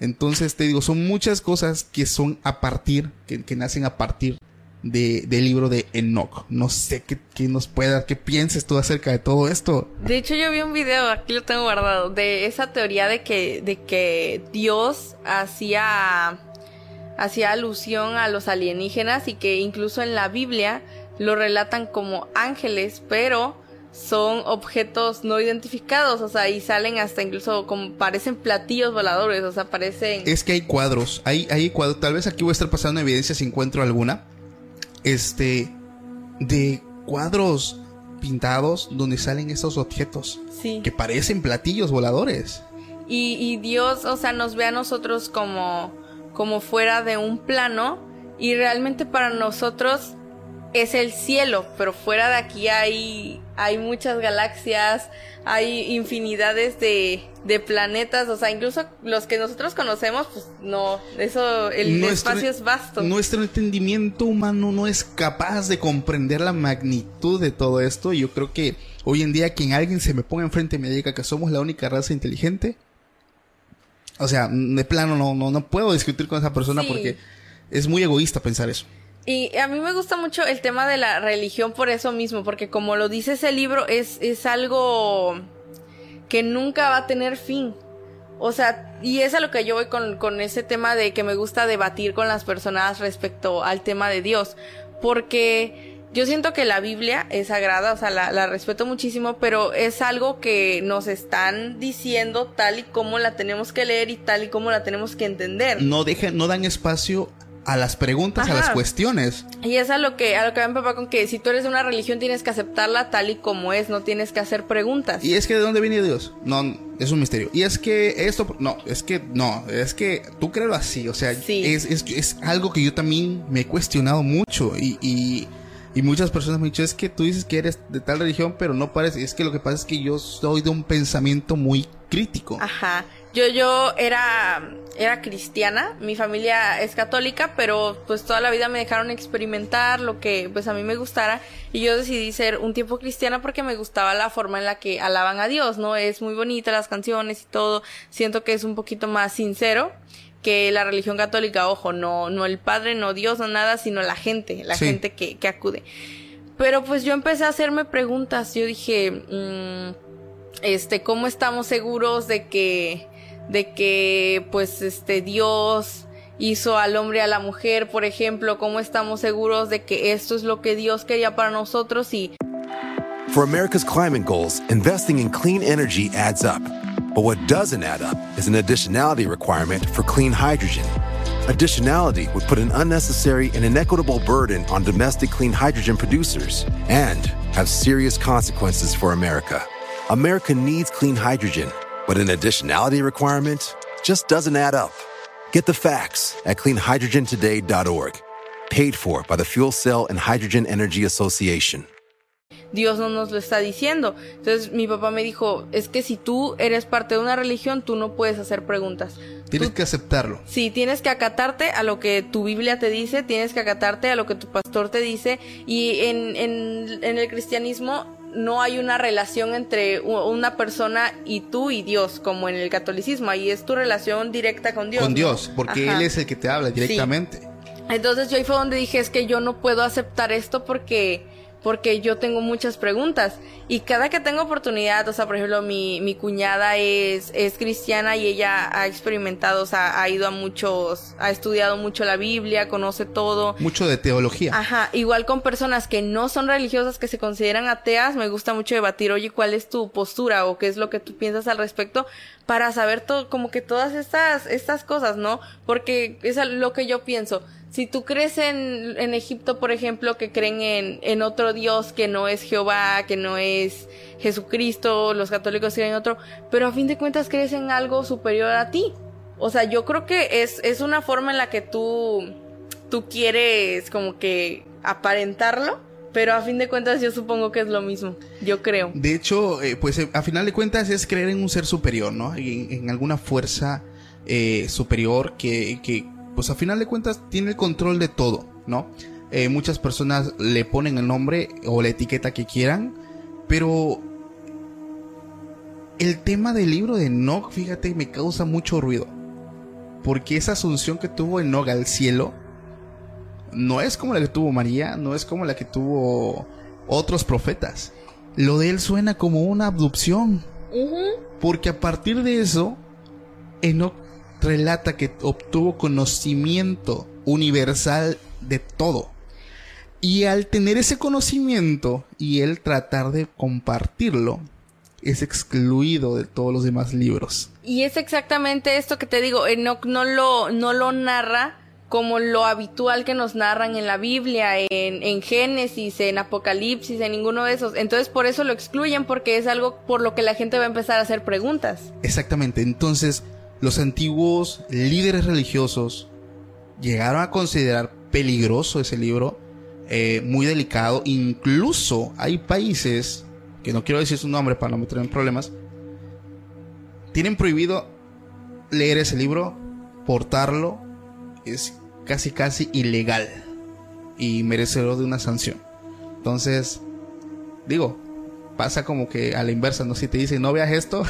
Speaker 1: Entonces te digo, son muchas cosas que son a partir, que, que nacen a partir de, del libro de Enoch. No sé qué, qué, nos pueda, qué pienses tú acerca de todo esto.
Speaker 2: De hecho, yo vi un video, aquí lo tengo guardado, de esa teoría de que, de que Dios hacía, hacía alusión a los alienígenas y que incluso en la Biblia lo relatan como ángeles, pero son objetos no identificados, o sea, y salen hasta incluso como parecen platillos voladores, o sea, parecen...
Speaker 1: Es que hay cuadros, hay, hay cuadros, tal vez aquí voy a estar pasando evidencia si encuentro alguna, este, de cuadros pintados donde salen estos objetos
Speaker 2: sí.
Speaker 1: que parecen platillos voladores.
Speaker 2: Y, y, Dios, o sea, nos ve a nosotros como, como fuera de un plano y realmente para nosotros es el cielo, pero fuera de aquí hay, hay muchas galaxias, hay infinidades de, de planetas, o sea, incluso los que nosotros conocemos, pues no, eso, el nuestro, espacio es vasto.
Speaker 1: Nuestro entendimiento humano no es capaz de comprender la magnitud de todo esto. Y yo creo que hoy en día quien alguien se me ponga enfrente y me diga que somos la única raza inteligente, o sea, de plano no, no, no puedo discutir con esa persona sí. porque es muy egoísta pensar eso.
Speaker 2: Y a mí me gusta mucho el tema de la religión por eso mismo, porque como lo dice ese libro, es, es algo que nunca va a tener fin. O sea, y es a lo que yo voy con, con ese tema de que me gusta debatir con las personas respecto al tema de Dios. Porque yo siento que la Biblia es sagrada, o sea, la, la, respeto muchísimo, pero es algo que nos están diciendo tal y como la tenemos que leer y tal y como la tenemos que entender.
Speaker 1: No dejan, no dan espacio a las preguntas, Ajá. a las cuestiones.
Speaker 2: Y es a lo que a lo que va mi papá con que si tú eres de una religión tienes que aceptarla tal y como es, no tienes que hacer preguntas.
Speaker 1: Y es que de dónde viene Dios? No, es un misterio. Y es que esto no, es que no, es que tú créelo así, o sea,
Speaker 2: sí.
Speaker 1: es, es, es, algo que yo también me he cuestionado mucho y, y, y muchas personas me han dicho, es que tú dices que eres de tal religión, pero no parece, es que lo que pasa es que yo soy de un pensamiento muy crítico.
Speaker 2: Ajá. Yo, yo era, era cristiana, mi familia es católica, pero pues toda la vida me dejaron experimentar lo que pues a mí me gustara y yo decidí ser un tiempo cristiana porque me gustaba la forma en la que alaban a Dios, ¿no? Es muy bonita las canciones y todo, siento que es un poquito más sincero que la religión católica, ojo, no, no el padre, no Dios, no nada, sino la gente, la sí. gente que, que acude. Pero pues yo empecé a hacerme preguntas, yo dije, mmm, este, ¿cómo estamos seguros de que de que pues este Dios hizo al hombre a la mujer, por ejemplo, cómo estamos seguros de que esto es lo que Dios quería para nosotros y
Speaker 3: For America's climate goals, investing in clean energy adds up. But what doesn't add up is an additionality requirement for clean hydrogen. Additionality would put an unnecessary and inequitable burden on domestic clean hydrogen producers and have serious consequences for America. America needs clean hydrogen but an additionality requirement just doesn't add up. Get the facts at cleanhydrogentoday.org. Paid for by the Fuel Cell and Hydrogen Energy Association.
Speaker 2: Dios no nos lo está diciendo. Entonces mi papá me dijo, es que si tú eres parte de una religión, tú no puedes hacer preguntas.
Speaker 1: Tienes que aceptarlo.
Speaker 2: Sí, tienes que acatarte a lo que tu Biblia te dice, tienes que acatarte a lo que tu pastor te dice y en, en, en el cristianismo no hay una relación entre una persona y tú y Dios, como en el catolicismo. Ahí es tu relación directa con Dios.
Speaker 1: Con Dios, porque Él es el que te habla directamente.
Speaker 2: Entonces yo ahí fue donde dije, es que yo no puedo aceptar esto porque porque yo tengo muchas preguntas y cada que tengo oportunidad, o sea, por ejemplo, mi, mi cuñada es, es cristiana y ella ha experimentado, o sea, ha ido a muchos, ha estudiado mucho la Biblia, conoce todo.
Speaker 1: Mucho de teología.
Speaker 2: Ajá, igual con personas que no son religiosas, que se consideran ateas, me gusta mucho debatir, oye, ¿cuál es tu postura o qué es lo que tú piensas al respecto? Para saber todo, como que todas estas, estas cosas, ¿no? Porque es lo que yo pienso si tú crees en, en Egipto, por ejemplo, que creen en, en otro Dios que no es Jehová, que no es Jesucristo, los católicos creen en otro, pero a fin de cuentas crees en algo superior a ti. O sea, yo creo que es, es una forma en la que tú, tú quieres como que aparentarlo, pero a fin de cuentas yo supongo que es lo mismo, yo creo.
Speaker 1: De hecho, eh, pues eh, a final de cuentas es creer en un ser superior, ¿no? En, en alguna fuerza eh, superior que, que, pues a final de cuentas tiene el control de todo, ¿no? Eh, muchas personas le ponen el nombre o la etiqueta que quieran, pero el tema del libro de Enoch, fíjate, me causa mucho ruido. Porque esa asunción que tuvo Enoch al cielo no es como la que tuvo María, no es como la que tuvo otros profetas. Lo de él suena como una abducción. Porque a partir de eso, Enoch relata que obtuvo conocimiento universal de todo. Y al tener ese conocimiento y él tratar de compartirlo, es excluido de todos los demás libros.
Speaker 2: Y es exactamente esto que te digo, Enoch no lo, no lo narra como lo habitual que nos narran en la Biblia, en, en, Génesis, en Apocalipsis, en ninguno de esos. Entonces por eso lo excluyen porque es algo por lo que la gente va a empezar a hacer preguntas.
Speaker 1: Exactamente, entonces los antiguos líderes religiosos llegaron a considerar peligroso ese libro, eh, muy delicado. Incluso hay países, que no quiero decir su nombre para no meterme en problemas, tienen prohibido leer ese libro, portarlo, es casi casi ilegal y merecedor de una sanción. Entonces, digo, pasa como que a la inversa, ¿no? Si te dicen no veas esto,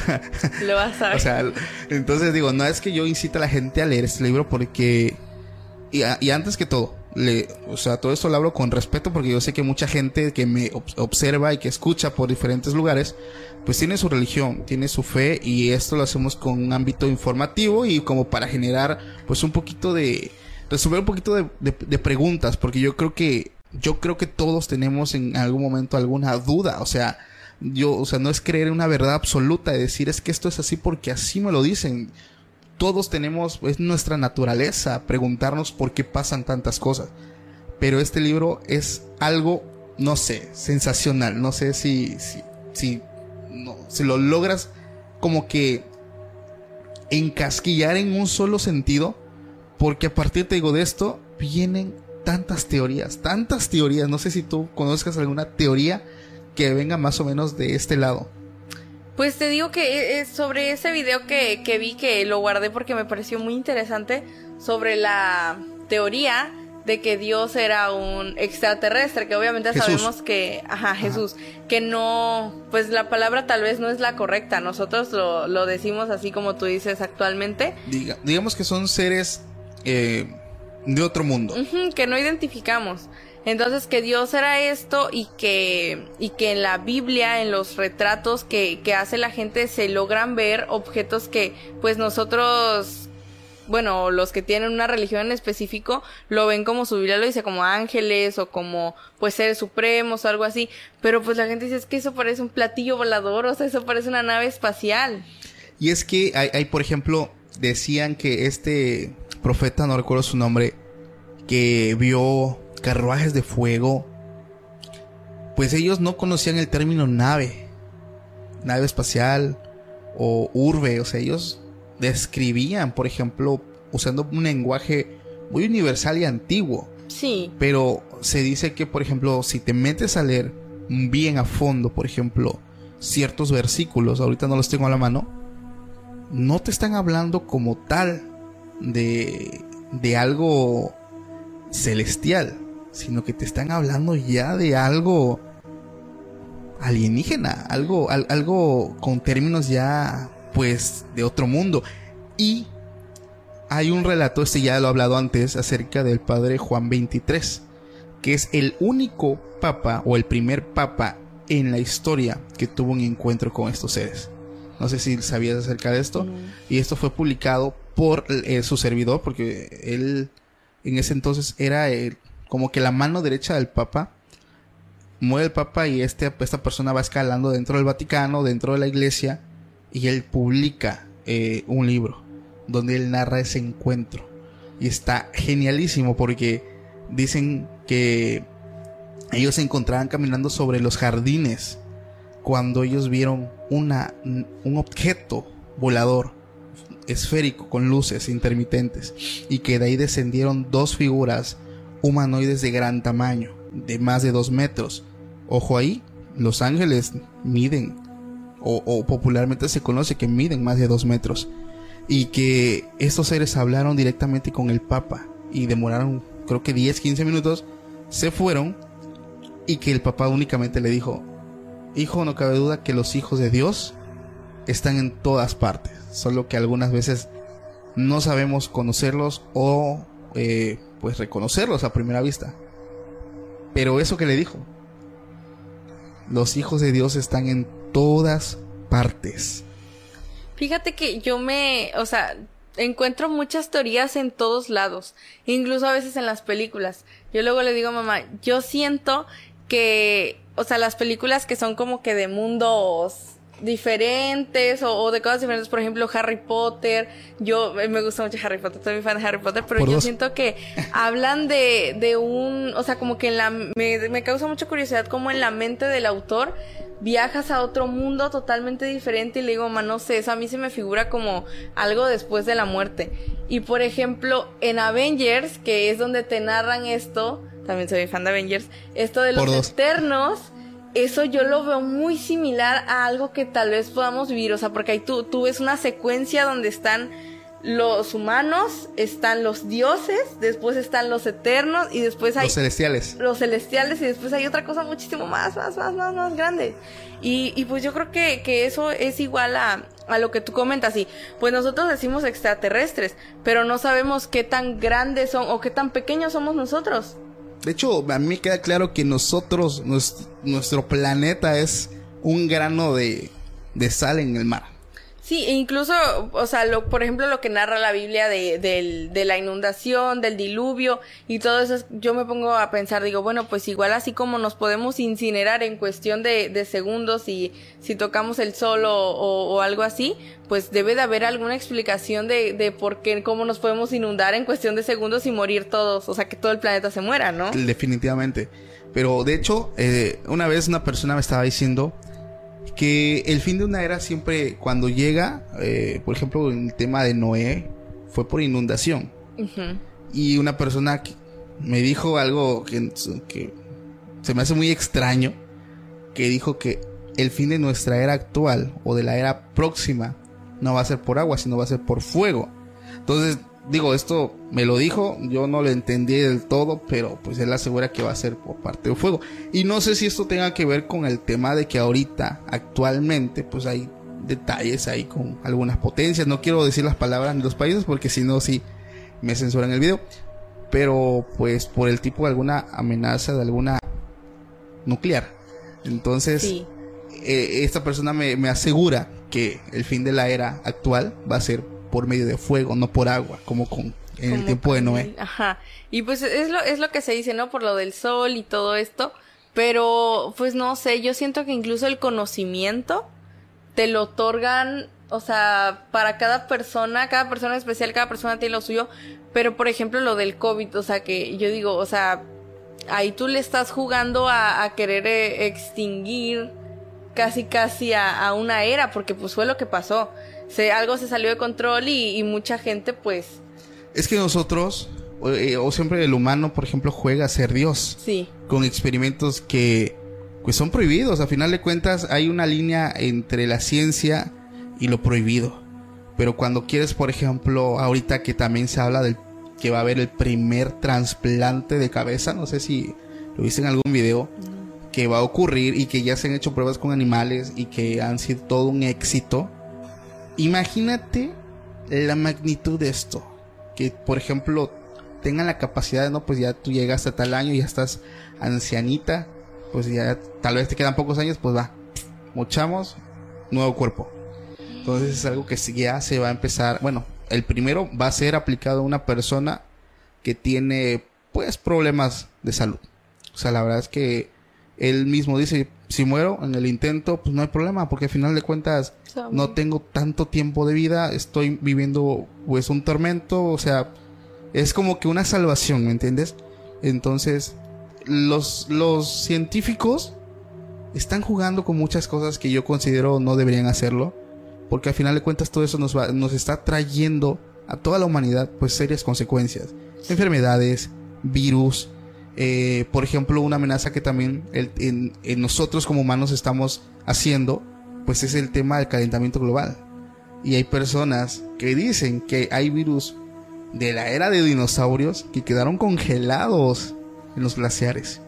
Speaker 2: lo vas a ver.
Speaker 1: o sea, entonces digo, no es que yo incite a la gente a leer este libro porque, y, y antes que todo, le, o sea, todo esto lo hablo con respeto porque yo sé que mucha gente que me observa y que escucha por diferentes lugares, pues tiene su religión, tiene su fe y esto lo hacemos con un ámbito informativo y como para generar pues un poquito de, resolver un poquito de, de, de preguntas porque yo creo que, yo creo que todos tenemos en algún momento alguna duda, o sea, yo, o sea, no es creer en una verdad absoluta de decir es que esto es así porque así me lo dicen. Todos tenemos, es nuestra naturaleza preguntarnos por qué pasan tantas cosas. Pero este libro es algo, no sé, sensacional. No sé si, si, si, no, si lo logras como que encasquillar en un solo sentido. Porque a partir, te digo, de esto vienen tantas teorías, tantas teorías. No sé si tú conozcas alguna teoría que venga más o menos de este lado.
Speaker 2: Pues te digo que es sobre ese video que, que vi que lo guardé porque me pareció muy interesante sobre la teoría de que Dios era un extraterrestre, que obviamente Jesús. sabemos que, ajá, ajá, Jesús, que no, pues la palabra tal vez no es la correcta, nosotros lo, lo decimos así como tú dices actualmente.
Speaker 1: Diga, digamos que son seres eh, de otro mundo.
Speaker 2: Uh -huh, que no identificamos. Entonces que Dios era esto y que, y que en la Biblia, en los retratos que, que hace la gente, se logran ver objetos que pues nosotros, bueno, los que tienen una religión en específico, lo ven como su Biblia lo dice, como ángeles o como pues seres supremos o algo así. Pero pues la gente dice, es que eso parece un platillo volador, o sea, eso parece una nave espacial.
Speaker 1: Y es que hay, hay por ejemplo, decían que este profeta, no recuerdo su nombre, que vio carruajes de fuego, pues ellos no conocían el término nave, nave espacial o urbe, o sea, ellos describían, por ejemplo, usando un lenguaje muy universal y antiguo.
Speaker 2: Sí.
Speaker 1: Pero se dice que, por ejemplo, si te metes a leer bien a fondo, por ejemplo, ciertos versículos, ahorita no los tengo a la mano, no te están hablando como tal de, de algo celestial, sino que te están hablando ya de algo alienígena, algo, al- algo con términos ya, pues, de otro mundo. Y hay un relato, este ya lo he hablado antes, acerca del padre Juan 23, que es el único papa o el primer papa en la historia que tuvo un encuentro con estos seres. No sé si sabías acerca de esto. Y esto fue publicado por eh, su servidor, porque él en ese entonces era el- como que la mano derecha del papa. Muere el papa y este, esta persona va escalando dentro del Vaticano, dentro de la iglesia, y él publica eh, un libro donde él narra ese encuentro. Y está genialísimo porque dicen que ellos se encontraban caminando sobre los jardines cuando ellos vieron una, un objeto volador esférico con luces intermitentes y que de ahí descendieron dos figuras humanoides de gran tamaño, de más de dos metros. Ojo ahí, los ángeles miden, o, popularmente se conoce que miden más de dos metros, y que estos seres hablaron directamente con el Papa y demoraron creo que 10, 15 minutos, se fueron y que el Papa únicamente le dijo, hijo, no cabe duda que los hijos de Dios están en todas partes, solo que algunas veces no sabemos conocerlos o eh, pues reconocerlos a primera vista. Pero eso que le dijo, los hijos de Dios están en todas partes.
Speaker 2: Fíjate que yo me, o sea, encuentro muchas teorías en todos lados, incluso a veces en las películas. Yo luego le digo a mamá, yo siento que, o sea, las películas que son como que de mundos diferentes o, o de cosas diferentes, por ejemplo, Harry Potter, yo eh, me gusta mucho Harry Potter, soy muy fan de Harry Potter, pero
Speaker 1: Por
Speaker 2: yo
Speaker 1: dos.
Speaker 2: siento que hablan de, de un, o sea, como que en la, me, me causa mucha curiosidad como en la mente del autor viajas a otro mundo totalmente diferente y le digo, man, no sé, eso a mí se me figura como algo después de la muerte. Y por ejemplo, en Avengers, que es donde te narran esto, también soy fan de Avengers, esto de los eternos, eso yo lo veo muy similar a algo que tal vez podamos vivir, o sea, porque ahí tú, tú ves una secuencia donde están los humanos, están los dioses, después están los eternos y después hay
Speaker 1: Los celestiales.
Speaker 2: los celestiales y después hay otra cosa muchísimo más, más, más, más, más grande. Y, y pues yo creo que, que eso es igual a, a lo que tú comentas. Y pues nosotros decimos extraterrestres, pero no sabemos qué tan grandes son o qué tan pequeños somos nosotros.
Speaker 1: De hecho, a mí me queda claro que nosotros, nues- nuestro planeta es un grano de, de sal en el mar.
Speaker 2: Sí, e incluso, o sea, lo, por ejemplo, lo que narra la Biblia de, del- de la inundación, del diluvio y todo eso, es- yo me pongo a pensar, digo, bueno, pues igual así como nos podemos incinerar en cuestión de, de segundos y si tocamos el sol o, o- o algo así, pues debe de haber alguna explicación de, de por qué, cómo nos podemos inundar en cuestión de segundos y morir todos, o sea, que todo el planeta se muera, ¿no?
Speaker 1: Definitivamente. Pero de hecho, eh, una vez una persona me estaba diciendo que el fin de una era siempre cuando llega, eh, por ejemplo, en el tema de Noé, fue por inundación. Y una persona que me dijo algo que, que se me hace muy extraño, que dijo que el fin de nuestra era actual o de la era próxima no va a ser por agua, sino va a ser por fuego. Entonces, digo, esto me lo dijo, yo no lo entendí del todo, pero pues él asegura que va a ser por parte del fuego. Y no sé si esto tenga que ver con el tema de que ahorita, actualmente, pues hay detalles ahí con algunas potencias. No quiero decir las palabras de los países porque si no, sí me censuran el video. Pero pues por el tipo de alguna amenaza, de alguna nuclear. Entonces,
Speaker 2: Sí.
Speaker 1: eh, esta persona me, me asegura que el fin de la era actual va a ser por medio de fuego, no por agua, como con en el tiempo de Noé.
Speaker 2: el- Ajá. Y pues es lo, es lo que se dice, ¿no? Por lo del sol y todo esto. Pero, pues no sé, yo siento que incluso el conocimiento te lo otorgan, o sea, para cada persona, cada persona especial, cada persona tiene lo suyo. Pero, por ejemplo, lo del COVID, o sea, que yo digo, o sea, ahí tú le estás jugando a, a querer eh, extinguir casi casi a, a una era, porque pues fue lo que pasó. Se, algo se salió de control y, y mucha gente pues
Speaker 1: Es que nosotros, o, eh, o siempre el humano, por ejemplo, juega a ser Dios.
Speaker 2: Sí,
Speaker 1: con experimentos que pues son prohibidos. A final de cuentas hay una línea entre la ciencia y lo prohibido. Pero cuando quieres, por ejemplo, ahorita que también se habla del que va a haber el primer trasplante de cabeza, no sé si lo viste en algún video, que va a ocurrir y que ya se han hecho pruebas con animales y que han sido todo un éxito. Imagínate la magnitud de esto. Que, por ejemplo, tengan la capacidad de, no, pues ya tú llegas a tal año ya estás ancianita, pues ya tal vez te quedan pocos años, pues va, mochamos, nuevo cuerpo. Entonces es algo que ya se va a empezar, bueno, el primero va a ser aplicado a una persona que tiene pues problemas de salud. O sea, la verdad es que él mismo dice, si muero en el intento, pues no hay problema, porque al final de cuentas no tengo tanto tiempo de vida, estoy viviendo pues un tormento, o sea, es como que una salvación, ¿me entiendes? Entonces, los, los científicos están jugando con muchas cosas que yo considero no deberían hacerlo, porque al final de cuentas todo eso nos, va, nos está trayendo a toda la humanidad pues serias consecuencias, enfermedades, virus, eh, por ejemplo, una amenaza que también en, nosotros como humanos estamos haciendo, pues es el tema del calentamiento global. Y hay personas que dicen que hay virus de la era de dinosaurios que quedaron congelados en los glaciares.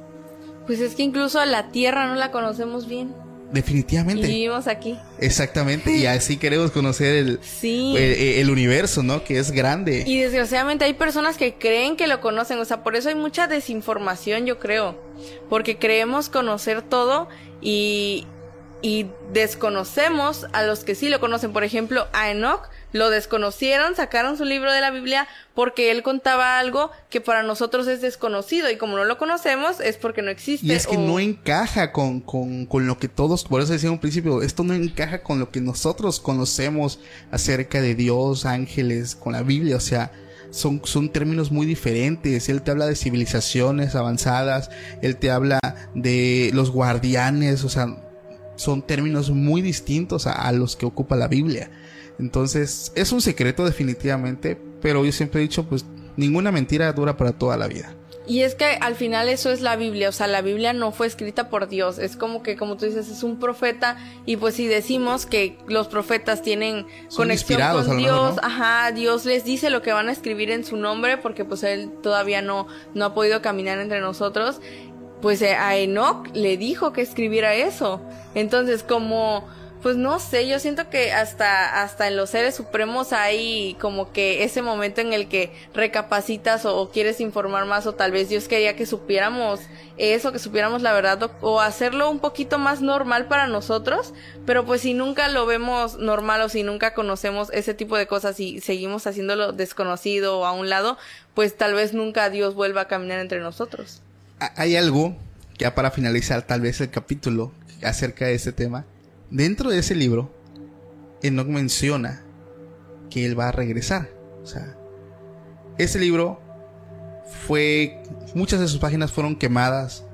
Speaker 2: Pues es que incluso la Tierra no la conocemos bien.
Speaker 1: Definitivamente.
Speaker 2: Y vivimos aquí.
Speaker 1: Exactamente, y así queremos conocer el,
Speaker 2: sí.
Speaker 1: el, universo, ¿no? Que es grande.
Speaker 2: Y desgraciadamente hay personas que creen que lo conocen, o sea, por eso hay mucha desinformación, yo creo. Porque creemos conocer todo y, y desconocemos a los que sí lo conocen. Por ejemplo, a Enoch lo desconocieron, sacaron su libro de la Biblia porque él contaba algo que para nosotros es desconocido y como no lo conocemos es porque no existe.
Speaker 1: Y es que no encaja con, con, con, lo que todos, por eso decía en un principio, esto no encaja con lo que nosotros conocemos acerca de Dios, ángeles, con la Biblia, o sea, son, son términos muy diferentes. Él te habla de civilizaciones avanzadas, él te habla de los guardianes, o sea, son términos muy distintos a, los que ocupa la Biblia. Entonces, es un secreto definitivamente, pero yo siempre he dicho, pues ninguna mentira dura para toda la vida.
Speaker 2: Y es que al final eso es la Biblia, o sea, la Biblia no fue escrita por Dios, es como que, como tú dices, es un profeta y pues si decimos que los profetas tienen conexión con Dios, ajá, Dios les dice lo que van a escribir en su nombre porque pues él todavía no, no ha podido caminar entre nosotros pues eh, a Enoch le dijo que escribiera eso. Entonces, como, pues no sé, yo siento que hasta, hasta en los seres supremos hay como que ese momento en el que recapacitas o, quieres informar más o tal vez Dios quería que supiéramos eso, que supiéramos la verdad o, hacerlo un poquito más normal para nosotros, pero pues si nunca lo vemos normal o si nunca conocemos ese tipo de cosas y seguimos haciéndolo desconocido o a un lado, pues tal vez nunca Dios vuelva a caminar entre nosotros
Speaker 1: hay algo, ya para finalizar tal vez el capítulo acerca de este tema. Dentro de ese libro, Enoch menciona que él va a regresar. O sea, ese libro fue, muchas de sus páginas fueron quemadas,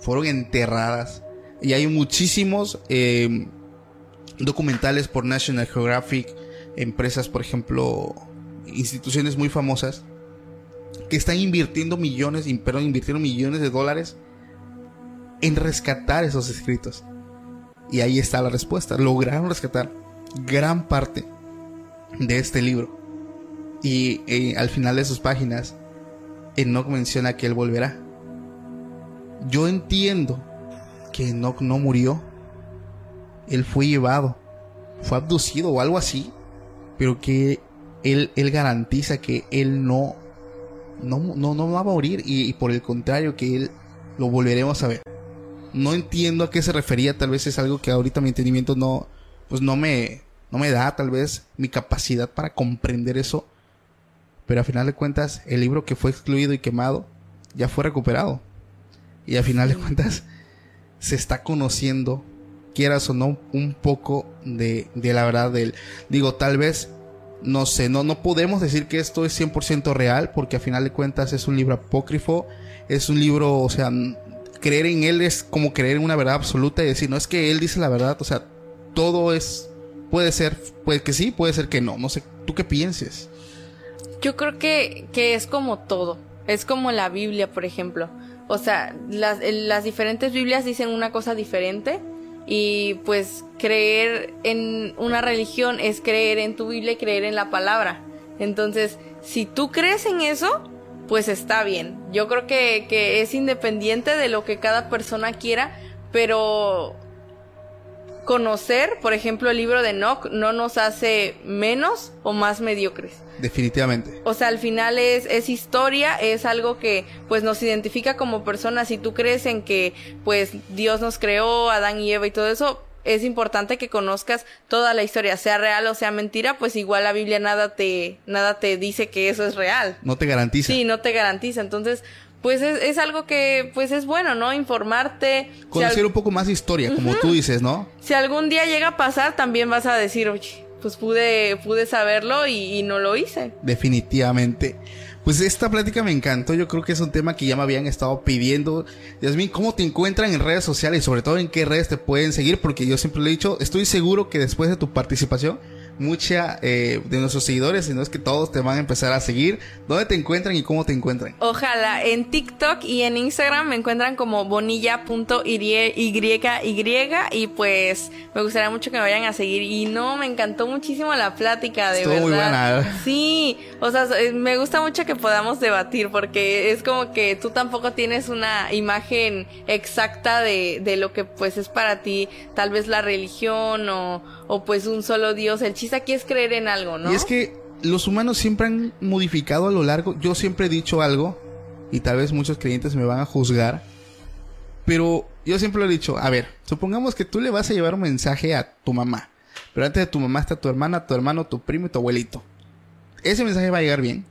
Speaker 1: fueron enterradas. Y hay muchísimos eh, documentales por National Geographic, empresas, por ejemplo, instituciones muy famosas, que están invirtiendo millones, pero invirtieron millones de dólares en rescatar esos escritos. Y ahí está la respuesta. Lograron rescatar gran parte de este libro. Y eh, al final de sus páginas, Enoch menciona que él volverá. Yo entiendo que Enoch no murió. Él fue llevado, fue abducido o algo así. Pero que él, él garantiza que él no no, no, no va a morir y, por el contrario que él lo volveremos a ver. No entiendo a qué se refería, tal vez es algo que ahorita mi entendimiento no, pues no me, no me da tal vez mi capacidad para comprender eso. Pero a final de cuentas, el libro que fue excluido y quemado ya fue recuperado. Y a final de cuentas, se está conociendo, quieras o no, un poco de, de la verdad del... Digo, tal vez no sé, no, no podemos decir que esto es 100% real, porque a final de cuentas es un libro apócrifo, es un libro, o sea, creer en él es como creer en una verdad absoluta y decir, no es que él dice la verdad, o sea, todo es, puede ser, puede que sí, puede ser que no, no sé, ¿tú qué pienses?
Speaker 2: Yo creo que, que es como todo, es como la Biblia, por ejemplo, o sea, las, las diferentes Biblias dicen una cosa diferente, Y pues creer en una religión es creer en tu Biblia y creer en la palabra. Entonces, si tú crees en eso, pues está bien. Yo creo que, que es independiente de lo que cada persona quiera, pero conocer, por ejemplo, el libro de Enoch no nos hace menos o más mediocres.
Speaker 1: Definitivamente.
Speaker 2: O sea, al final es, es historia, es algo que pues nos identifica como personas. Si tú crees en que pues Dios nos creó, Adán y Eva y todo eso, es importante que conozcas toda la historia, sea real o sea mentira, pues igual la Biblia nada te, nada te dice que eso es real.
Speaker 1: No te garantiza.
Speaker 2: Sí, no te garantiza. Entonces, pues es, es algo que pues es bueno, ¿no? Informarte.
Speaker 1: Conocer
Speaker 2: Si al-
Speaker 1: un poco más historia, como tú dices, ¿no?
Speaker 2: Si algún día llega a pasar, también vas a decir, oye, pues pude, pude saberlo y, y no lo hice.
Speaker 1: Definitivamente. Pues esta plática me encantó. Yo creo que es un tema que ya me habían estado pidiendo. Yasmin, ¿cómo te encuentran en redes sociales? Y sobre todo en qué redes te pueden seguir. Porque yo siempre lo he dicho, estoy seguro que después de tu participación, mucha eh, de nuestros seguidores, si no es que todos te van a empezar a seguir. ¿Dónde te encuentran y cómo te encuentran?
Speaker 2: Ojalá en TikTok y en Instagram me encuentran como bonilla.yy y pues me gustaría mucho que me vayan a seguir y no, me encantó muchísimo la plática, de
Speaker 1: Estuvo
Speaker 2: verdad.
Speaker 1: muy buena.
Speaker 2: Sí, o sea, eh, me gusta mucho que podamos debatir porque es como que tú tampoco tienes una imagen exacta de, de lo que pues es para ti tal vez la religión o, o pues un solo Dios. El chiste aquí es creer en algo, ¿no?
Speaker 1: Y es que los humanos siempre han modificado a lo largo. Yo siempre he dicho algo, y tal vez muchos creyentes me van a juzgar, pero yo siempre lo he dicho. A ver, supongamos que tú le vas a llevar un mensaje a tu mamá, pero antes de tu mamá está tu hermana, tu hermano, tu primo y tu abuelito. ¿Ese mensaje va a llegar bien?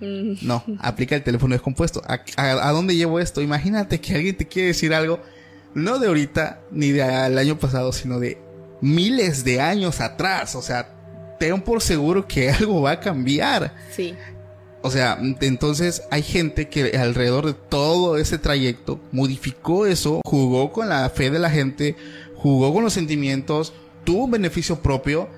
Speaker 2: Mm,
Speaker 1: No, aplica el teléfono descompuesto. ¿A, a, a dónde llevo esto? Imagínate que alguien te quiere decir algo, no de ahorita, ni del año pasado, sino de miles de años atrás. O sea, ten por seguro que algo va a cambiar.
Speaker 2: sí.
Speaker 1: O sea, entonces hay gente que alrededor de todo ese trayecto modificó eso, jugó con la fe de la gente, jugó con los sentimientos, tuvo un beneficio propio.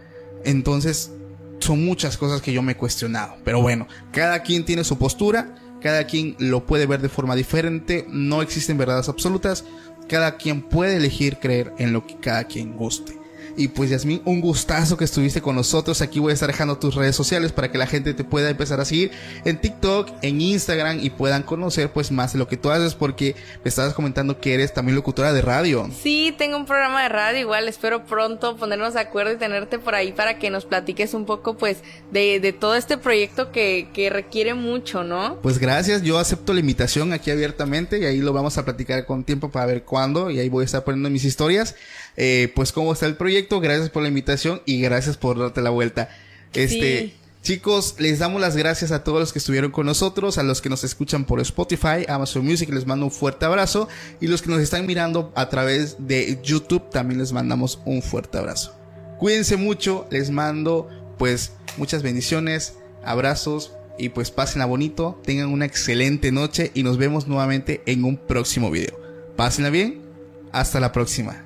Speaker 1: Entonces, son muchas cosas que yo me he cuestionado. Pero bueno, cada quien tiene su postura, cada quien lo puede ver de forma diferente, no existen verdades absolutas, cada quien puede elegir creer en lo que cada quien guste. Y pues Yasmin, un gustazo que estuviste con nosotros. Aquí voy a estar dejando tus redes sociales para que la gente te pueda empezar a seguir en TikTok, en Instagram y puedan conocer pues más de lo que tú haces porque me estabas comentando que eres también locutora de radio.
Speaker 2: Sí, tengo un programa de radio igual, espero pronto ponernos de acuerdo y tenerte por ahí para que nos platiques un poco pues de, de todo este proyecto que, que requiere mucho, ¿no?
Speaker 1: Pues gracias, yo acepto la invitación aquí abiertamente y ahí lo vamos a platicar con tiempo para ver cuándo y ahí voy a estar poniendo mis historias. Eh, pues cómo está el proyecto, gracias por la invitación y gracias por darte la vuelta. Este,
Speaker 2: Sí.
Speaker 1: chicos, les damos las gracias a todos los que estuvieron con nosotros, a los que nos escuchan por Spotify, Amazon Music, les mando un fuerte abrazo y los que nos están mirando a través de YouTube también les mandamos un fuerte abrazo. Cuídense mucho, les mando pues muchas bendiciones, abrazos y pues pásenla bonito, tengan una excelente noche y nos vemos nuevamente en un próximo video. Pásenla bien, hasta la próxima.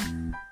Speaker 4: Música